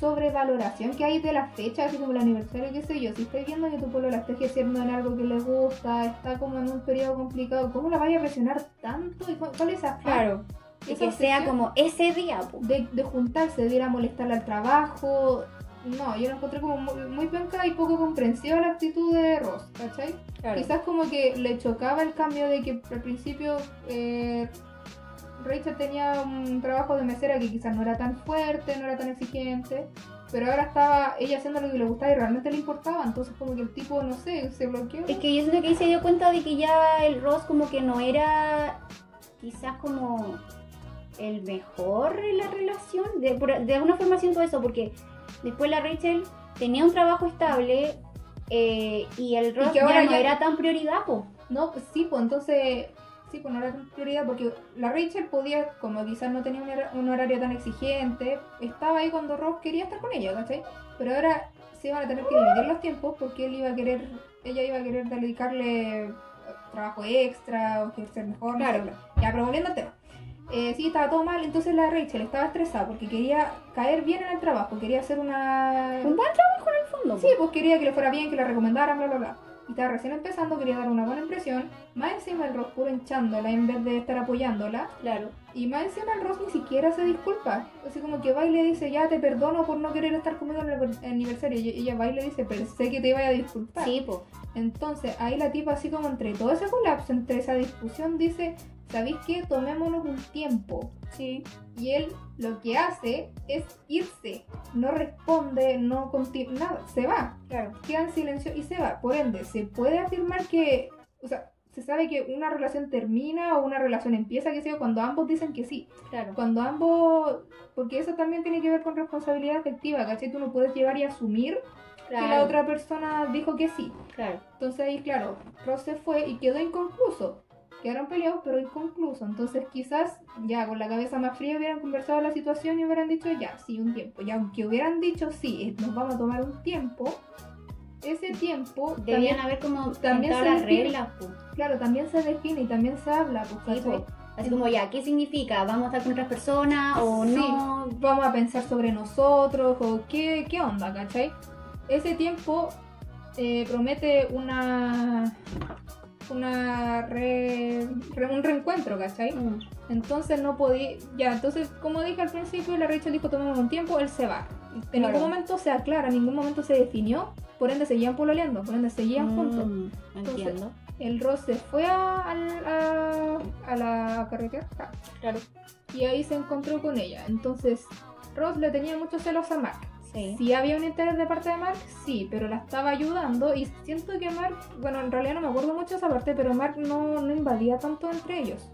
sobrevaloración que hay de las fechas, así como el aniversario, qué sé yo. Si estoy viendo que tu pueblo la está ejerciendo en algo que le gusta, está como en un periodo complicado, ¿cómo la vaya a presionar tanto? ¿Y cu- cuál es esa Claro. Esa que sea como ese día, de, de juntarse, de ir a molestarle al trabajo? No, yo lo encontré como muy, muy penca y poco comprensiva la actitud de Ross, ¿cachai? Claro. Quizás como que le chocaba el cambio de que al principio eh, Rachel tenía un trabajo de mesera que quizás no era tan fuerte, no era tan exigente, pero ahora estaba ella haciendo lo que le gustaba y realmente le importaba, entonces como que el tipo, no sé, se bloqueó. Es que yo siento que ahí se dio cuenta de que ya el Ross como que no era quizás como el mejor en la relación. De, por- de alguna forma siento eso, porque después la Rachel tenía un trabajo estable eh, y el Ross que ahora ya no ya- era tan prioridad, po. No, pues sí, pues entonces, sí, pues no era tan prioridad porque la Rachel podía, como quizás no tenía un, hora- un horario tan exigente, estaba ahí cuando Ross quería estar con ella, ¿cachai? Pero ahora se iban a tener que dividir los tiempos porque él iba a querer, ella iba a querer dedicarle eh, trabajo extra o ejercer mejor, no sé, Claro. claro. Ya, pero volviendo al tema. Eh, sí, estaba todo mal, entonces la Rachel estaba estresada porque quería caer bien en el trabajo, quería hacer una... Un buen trabajo en el fondo. Sí, pues quería que le fuera bien, que la recomendaran, bla, bla, bla. Y estaba recién empezando, quería dar una buena impresión. Más encima el Ross puro hinchándola en vez de estar apoyándola. Claro. Y más encima el Ross ni siquiera se disculpa. Así como que va y le dice, ya te perdono por no querer estar conmigo en el aniver- aniversario. Y ella va y le dice, pensé que te iba a disculpar. Sí, po. Entonces ahí la tipa así como entre todo ese colapso, entre esa discusión, dice, ¿sabéis qué? Tomémonos un tiempo. Sí. Y él lo que hace es irse. No responde, no continúa, nada, se va Claro. queda en silencio y se va. Por ende, se puede afirmar que, o sea, se sabe que una relación termina o una relación empieza, que sea cuando ambos dicen que sí. Claro. Cuando ambos, porque eso también tiene que ver con responsabilidad afectiva, ¿cachai? Tú no puedes llegar y asumir que la otra persona dijo que sí. Claro. Entonces ahí, claro, Ross se fue y quedó inconcluso. Quedaron peleados, pero inconcluso. Entonces quizás ya con la cabeza más fría hubieran conversado la situación y hubieran dicho ya, sí, un tiempo. Y aunque hubieran dicho sí, eh, nos vamos a tomar un tiempo, ese tiempo Debían también, haber como también se las define. reglas, claro, también se define y también se habla. Pues. Así como ya, ¿qué significa? ¿Vamos a estar con otras personas o Sí. no? Vamos a pensar sobre nosotros o qué, qué onda, ¿cachai? Ese tiempo eh, promete una una re- re- un reencuentro, ¿cachai? Mm, Entonces no podía, ya, entonces como dije al principio, la Rachel dijo tomemos un tiempo, él se va. En Claro. ningún momento se aclara, en ningún momento se definió, por ende seguían pololeando, por ende seguían juntos. mm, entiendo. El Ross se fue a, a, a la carretera Claro. y ahí se encontró con ella. Entonces Ross le tenía muchos celos a Mark. Sí. Si había un interés de parte de Mark, sí, pero la estaba ayudando y siento que Mark, bueno, en realidad no me acuerdo mucho esa parte, pero Mark no, no invadía tanto entre ellos.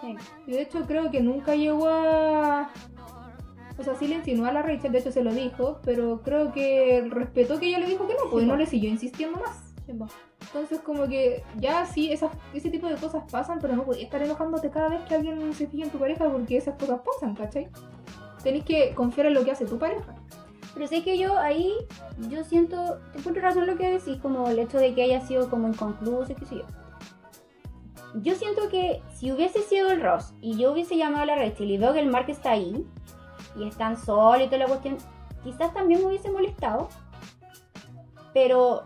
sí. Y de hecho creo que nunca llegó a... O sea, sí le insinuó a la Rachel, de hecho se lo dijo, pero creo que respetó que ella le dijo que no, pues Sí, no po. le siguió insistiendo más. Sí, po. Entonces como que ya sí, esas, ese tipo de cosas pasan, pero no podías estar enojándote cada vez que alguien se fija en tu pareja porque esas cosas pasan, ¿cachai? Tenés que confiar en lo que hace tu pareja. Pero sé que yo ahí, yo siento, te encuentro razón lo que decís, como el hecho de que haya sido como inconcluso qué sé yo. Yo siento que si hubiese sido el Ross y yo hubiese llamado a la Rachel y veo que el Mark está ahí y están solos y toda la cuestión, quizás también me hubiese molestado, pero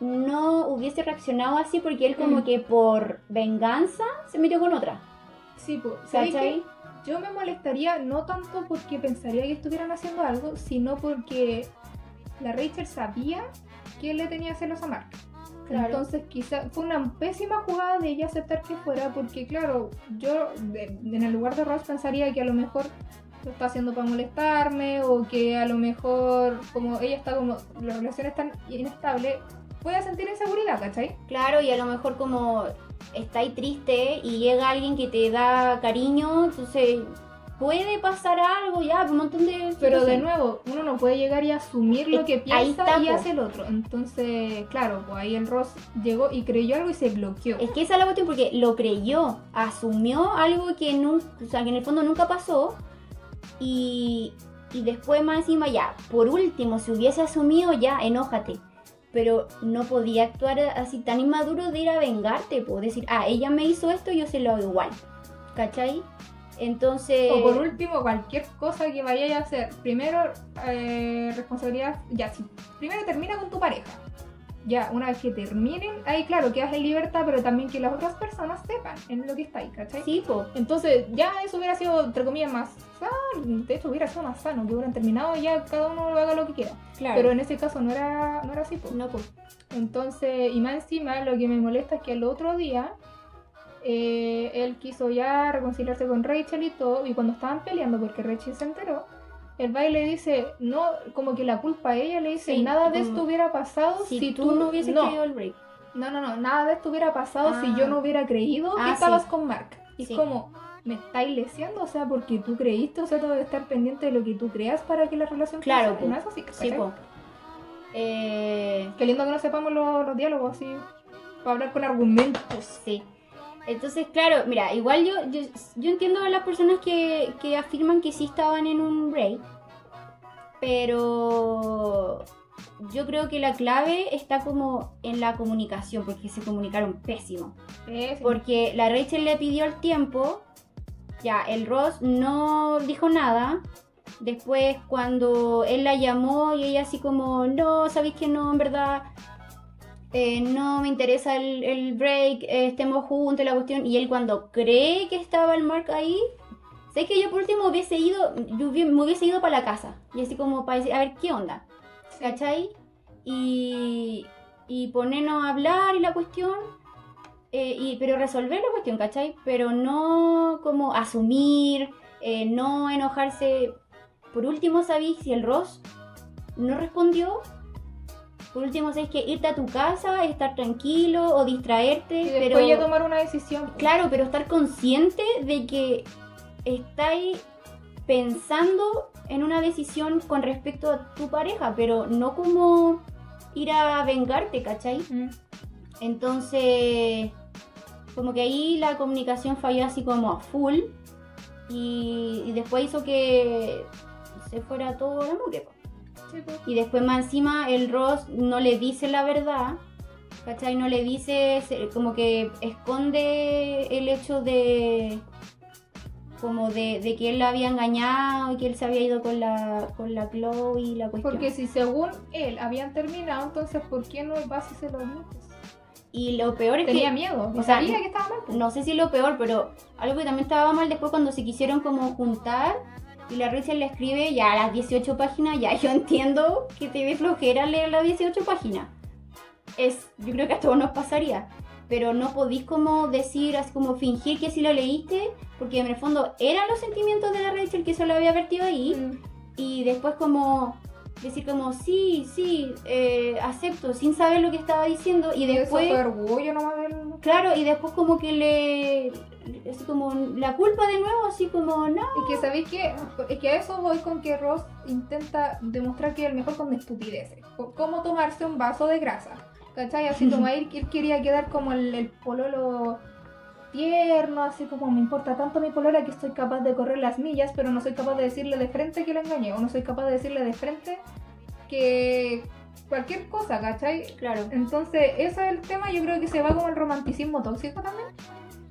no hubiese reaccionado así porque él como Mm. que por venganza se metió con otra. Sí, pues, ¿sabéis ¿Cachai? Yo me molestaría no tanto porque pensaría que estuvieran haciendo algo, sino porque la Rachel sabía que le tenía celos a Mark. Claro. Entonces quizá fue una pésima jugada de ella aceptar que fuera porque claro, yo de- en el lugar de Ross pensaría que a lo mejor lo está haciendo para molestarme o que a lo mejor como ella está como la relación es tan inestable, puede sentir inseguridad, ¿cachai? Claro, y a lo mejor como está ahí triste y llega alguien que te da cariño, entonces puede pasar algo ya, un montón de... Pero de nuevo, uno no puede llegar y asumir lo que ahí piensa está, y hace el otro. Entonces, claro, pues ahí el Ross llegó y creyó algo y se bloqueó. Es que esa es la cuestión porque lo creyó, asumió algo que, nunca, o sea, que en el fondo nunca pasó y, y después más encima ya, por último, si hubiese asumido ya, enójate. Pero no podía actuar así tan inmaduro de ir a vengarte, pues decir, ah, ella me hizo esto, yo se lo hago igual. ¿Cachai? Entonces... O por último, cualquier cosa que vayas a hacer. Primero, eh, responsabilidad. Ya, si primero termina con tu pareja. Ya, una vez que terminen, ahí claro, quedas en libertad, pero también que las otras personas sepan en lo que está ahí, ¿cachai? Sí, pues. Entonces, ya eso hubiera sido, entre comillas, más sano. De hecho, hubiera sido más sano, que hubieran terminado y ya cada uno haga lo que quiera. Claro. Pero en ese caso no era, no era así, pues. No, pues. Entonces, y más encima, lo que me molesta es que el otro día eh, él quiso ya reconciliarse con Rachel y todo, y cuando estaban peleando, porque Rachel se enteró, el baile le dice, no, como que la culpa a ella le dice, Sí, nada de esto hubiera pasado Si, si, tú no hubieses no, querido el break. no, no, no, nada de esto hubiera pasado Ah. si yo no hubiera creído que Ah, estabas sí. con Mark. Y Sí. es como, me estáis leseando, o sea, porque tú creíste, o sea, todo de estar pendiente de lo que tú creas para que la relación Claro, po. No es así, Sí, pues. Eh, Qué lindo que no sepamos los, los diálogos así, para hablar con argumentos. Sí. Entonces, claro, mira, igual yo, yo, yo entiendo a las personas que, que afirman que sí estaban en un break, pero yo creo que la clave está como en la comunicación, porque se comunicaron pésimo. Sí. Porque la Rachel le pidió el tiempo, ya, el Ross no dijo nada. Después cuando él la llamó y ella así como, no, sabéis que no, en verdad, eh, no me interesa el, el break, eh, estemos juntos, la cuestión. Y él cuando cree que estaba el Mark ahí, sé que yo por último hubiese ido, yo me hubiese ido para la casa. Y así como para decir, a ver, ¿qué onda? ¿Cachai? Y, y ponernos a hablar y la cuestión. eh, y, pero resolver la cuestión, ¿cachai? Pero no como asumir, eh, no enojarse. Por último, ¿sabéis si el Ross no respondió? Por último, ¿sabéis que irte a tu casa, estar tranquilo o distraerte? Y después pero ya tomar una decisión. pues. Claro, pero estar consciente de que estáis pensando en una decisión con respecto a tu pareja, pero no como ir a vengarte, ¿cachai? Mm. Entonces, como que ahí la comunicación falló así como a full y, y después hizo que se fuera todo la mugre. Y después más encima el Ross no le dice la verdad, ¿cachai? No le dice, como que esconde el hecho de como de, de que él la había engañado y que él se había ido con la con la Chloe y la cuestión. Porque si según él habían terminado, entonces ¿por qué no vas y se lo admites? y lo peor es Tenía que miedo, o o sea, sabía que estaba mal. pues. no sé si lo peor, pero algo que también estaba mal después cuando se quisieron como juntar y la Rachel le escribe ya a las 18 páginas, ya yo entiendo que te dé flojera leer las 18 páginas. Es, yo creo que a todos nos pasaría, pero no podís como decir, así como fingir que sí lo leíste, porque en el fondo eran los sentimientos de la Rachel que solo había vertido ahí Mm. y después como decir como sí, sí, eh, acepto, sin saber lo que estaba diciendo y después... eso fue orgullo nomás del... Claro, y después como que le... Así como la culpa de nuevo, así como, no. Es que sabéis que es que a eso voy con que Ross intenta demostrar que es el mejor con estupideces. Cómo tomarse un vaso de grasa. ¿Cachai? Así como él, él quería quedar como el, el pololo tierno, así como me importa tanto mi polola que estoy capaz de correr las millas, pero no soy capaz de decirle de frente que la engañé, o no soy capaz de decirle de frente que cualquier cosa, ¿cachai? Claro, Entonces, ese es el tema, yo creo que se va como el romanticismo tóxico también.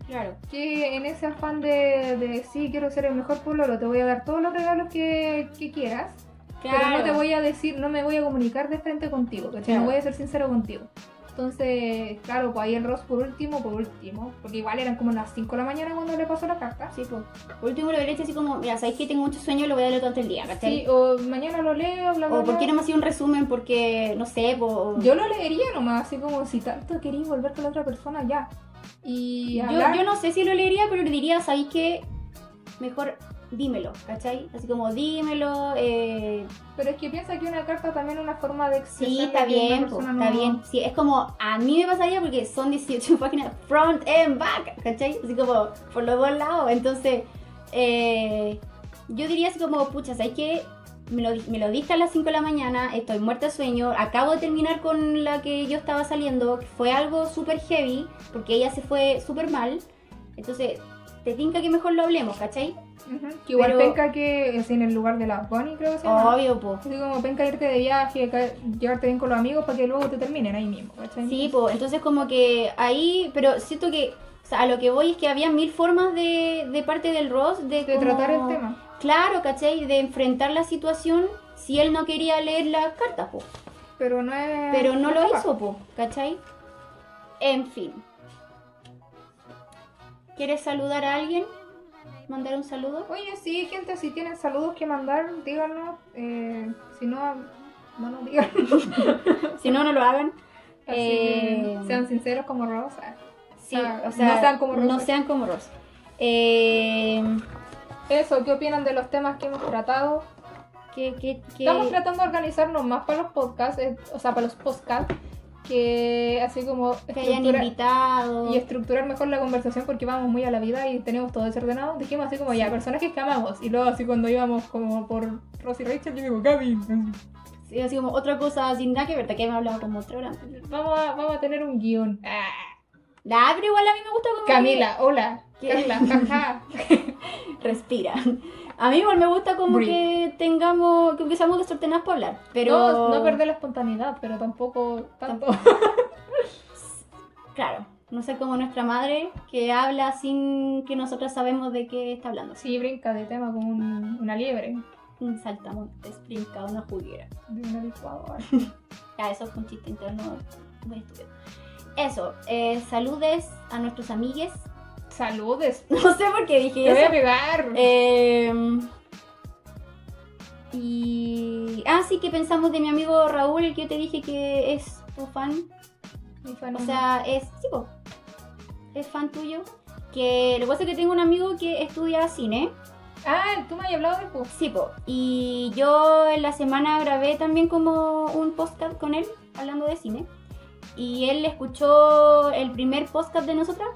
claro. que en ese afán de, de sí, quiero ser el mejor pololo, te voy a dar todos los regalos que, que quieras, pero no te voy a decir, no me voy a comunicar de frente contigo, ¿cachai? Claro. No voy a ser sincero contigo. Entonces, claro, pues ahí el Ross por último, por último, porque igual eran como las 5 de la mañana cuando le pasó la carta. Sí, pues. Por último le hubiera dicho así como, mira, sabéis que tengo mucho sueño, lo voy a leer todo el día, ¿cachai? Sí, o mañana lo leo, bla, bla, o por qué bla. no me hacía un resumen, porque, no sé, po, Yo lo leería nomás, así como si tanto querías volver con la otra persona, ya. Y yo, hablar- yo no sé si lo leería, pero le diría, ¿sabéis que Mejor dímelo, ¿cachai? Así como dímelo, eh, Pero es que piensa que una carta también es una forma de expresar. Sí, está bien, está no- bien. Sí, es como, a mí me pasaría porque son 18 páginas front and back, ¿cachai? Así como por los dos lados. Entonces, eh, yo diría así como, pucha, ¿sabes qué? Me lo, me lo diste a las 5 de la mañana, estoy muerta de sueño, acabo de terminar con la que yo estaba saliendo, que fue algo súper heavy, porque ella se fue súper mal. Entonces, te tinca que mejor lo hablemos, ¿cachai? Que igual Pero- penca que es en el lugar de la Bonnie, creo que se llama. Obvio, po. Así como penca irte de viaje, llevarte bien con los amigos para que luego te terminen ahí mismo, ¿cachai? Sí, pues entonces como que ahí, pero siento que, o sea, a lo que voy es que había mil formas de, de parte del Ross de, De como- tratar el tema. Claro, ¿cachai? De enfrentar la situación si él no quería leer las cartas, po. Pero no es. Pero no lo hizo, po, ¿cachai? En fin. ¿Quieres saludar a alguien? ¿Mandar un saludo? Oye, sí, gente, si tienen saludos que mandar, díganos. Eh, si no, no nos digan. Si no, no lo hagan. Así Eh, sean sinceros como Rosa. Sí, Ah, o sea, no sean como no Ross. sean como Ross. Eh, Eso, ¿qué opinan de los temas que hemos tratado? que, que, que- Estamos tratando de organizarnos más para los podcasts, eh, o sea, para los podcasts, que así como que hayan invitado. y estructurar mejor la conversación porque vamos muy a la vida y tenemos todo desordenado. Dijimos así como ya, personajes que amamos. Y luego así cuando íbamos como por Rosie Rachel, yo digo, Gaby, Sí, así como otra cosa sin nada que ver, que me hablado como otra hora. vamos a, vamos a tener un guion. Ah, Nah, pero igual a mí me gusta como Camila, hola. Carla, jaja. respira. A mí igual me gusta como Breathe. que tengamos, que seamos desordenados para hablar, pero No, no perder la espontaneidad, pero tampoco tanto. claro, no sé como nuestra madre que habla sin que nosotras sabemos de qué está hablando. Sí, brinca de tema como un- una liebre Un saltamontes, brinca una juguera. de una licuadora. Ya, eso fue un chiste interno muy estúpido. Eso, eh, saludes a nuestros amigues. Saludes. No sé por qué dije Te voy a eso. pegar. Eh, y. Ah, sí, que pensamos de mi amigo Raúl, el que yo te dije que es tu fan. Mi fan O sea, es. Sí, po, es fan tuyo. Que lo que pasa es que tengo un amigo que estudia cine. Ah, tú me has hablado del bus. Sí, po. Y yo en la semana grabé también como un podcast con él, hablando de cine. Y él escuchó el primer podcast de nosotras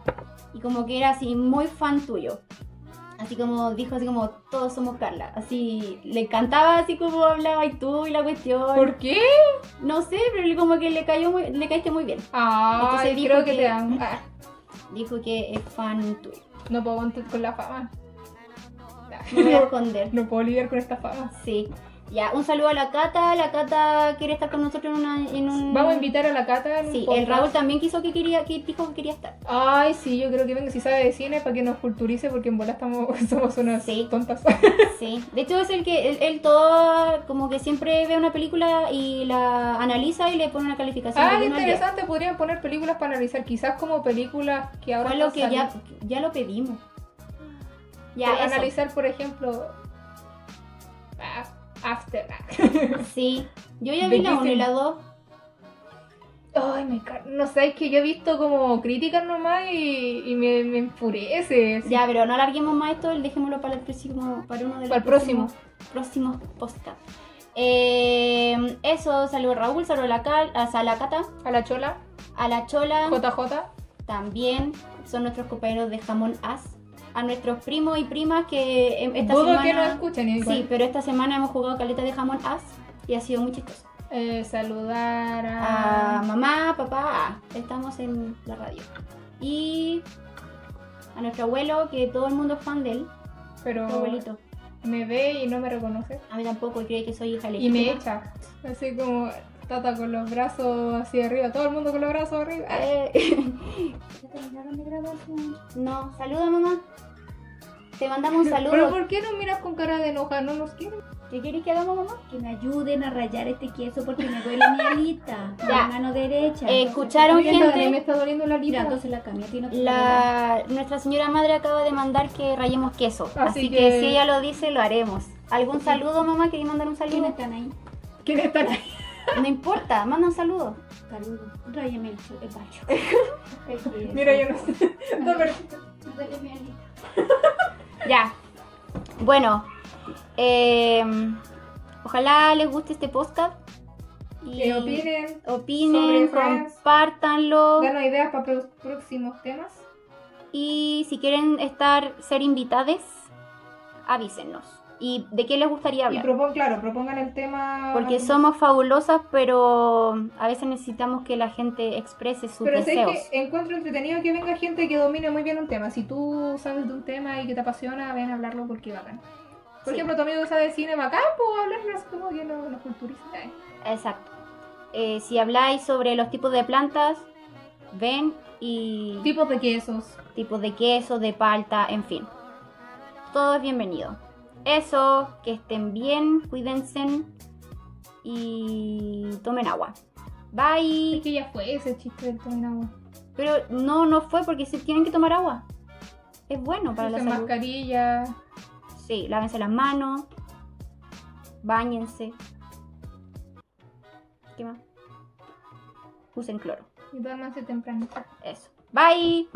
y como que era así muy fan tuyo. Así como dijo así como todos somos Carla. Así le encantaba así como hablaba y tú y la cuestión. ¿Por qué? No sé, pero como que le cayó muy, le caíste muy bien. Ah, creo que, que- te. Ah, Dijo que es fan tuyo. no puedo aguantar con la fama. Me voy a esconder. No puedo lidiar con esta fama. Sí. Ya, un saludo a la Cata. La Cata quiere estar con nosotros en, una, en un... Vamos a invitar a la Cata. en Sí, el. Raúl también quiso que quería, que dijo que quería estar. Ay, sí, yo creo que venga si sabe de cine para que nos culturice porque en bola estamos, somos unas Sí. tontas. Sí. De hecho es el que él, él todo como que siempre ve una película y la analiza y le pone una calificación. ah, interesante, podrían poner películas para analizar, quizás como películas que ahora Fue lo que ya, saliendo. ya lo pedimos. Ya, analizar, por ejemplo, After. Sí. Yo ya vi la 1 y la 2. Ay, me car... No sé, es que yo he visto como críticas nomás y, y me, me enfurece. Ya, pero no alarguemos más esto, dejémoslo para el próximo, para uno de los Para el próximo. próximos podcast. Eh, eso, saludo a Raúl, saludo a a la Cata, A la chola, a la Chola. JJ. también son nuestros compañeros de Jamón As, a nuestros primos y primas que em, esta Dudo semana... que nos escuchen igual. Sí, pero esta semana hemos jugado caleta de Jamón As y ha sido muy chistoso. Eh, saludar A a... mamá, papá, estamos en la radio. Y a nuestro abuelo, que todo el mundo es fan de él, Pero tu abuelito. me ve y no me reconoce. A mí tampoco, y cree que soy hija Y me echa. Así como Tata con los brazos hacia arriba. Todo el mundo con los brazos arriba. Eh, ¿Ya terminaron de grabación? No, saluda mamá. Te mandamos un Pero saludo. ¿por qué nos miras con cara de enoja? ¿No nos quieren? ¿Qué quieres que hagamos mamá? Que me ayuden a rayar este queso porque me duele mi alita. Mi mano derecha. Eh, escucharon gente. me está doliendo la Mira, lira. entonces la cambié a ti no La, nuestra señora madre acaba de mandar que rayemos queso. Así Así, que... que- si ella lo dice, lo haremos. ¿Algún saludo, mamá? ¿Quería mandar un ¿Quiénes saludo? están ahí? ¿Quiénes están ahí? No importa, manda un saludo. Saludos. Ráyame el, el bacho. Mira, yo no sé. No, pero- duele mi alita. Ya. Bueno, eh, ojalá les guste este podcast. Y Que opinen, opinen, compártanlo. danos ideas para próximos temas. Y si quieren estar, ser invitades, avísenos. ¿Y de qué les gustaría Y hablar? propon, claro, propongan el tema. Porque somos fabulosas, pero a veces necesitamos que la gente exprese sus Pero sé deseos. que encuentro entretenido que venga gente que domine muy bien un tema. Si tú sabes de un tema y que te apasiona, ven a hablarlo porque bacán. Por Sí. ejemplo, tu amigo que sabe de cine bacán, pues hablarlo así como que nos, nos culturiza. Exacto. Eh, si habláis sobre los tipos de plantas, ven y Tipos de quesos. tipos de queso, de palta, en fin. Todo es bienvenido. Eso, que estén bien, cuídense y tomen agua. Bye. Es que ya fue ese chiste del tomen agua. Pero no, no fue porque se tienen que tomar agua. Es bueno para la salud. mascarilla. Sí, lávense las manos. Báñense. ¿Qué más? Usen cloro. Y duérmanse temprano. Eso. Bye.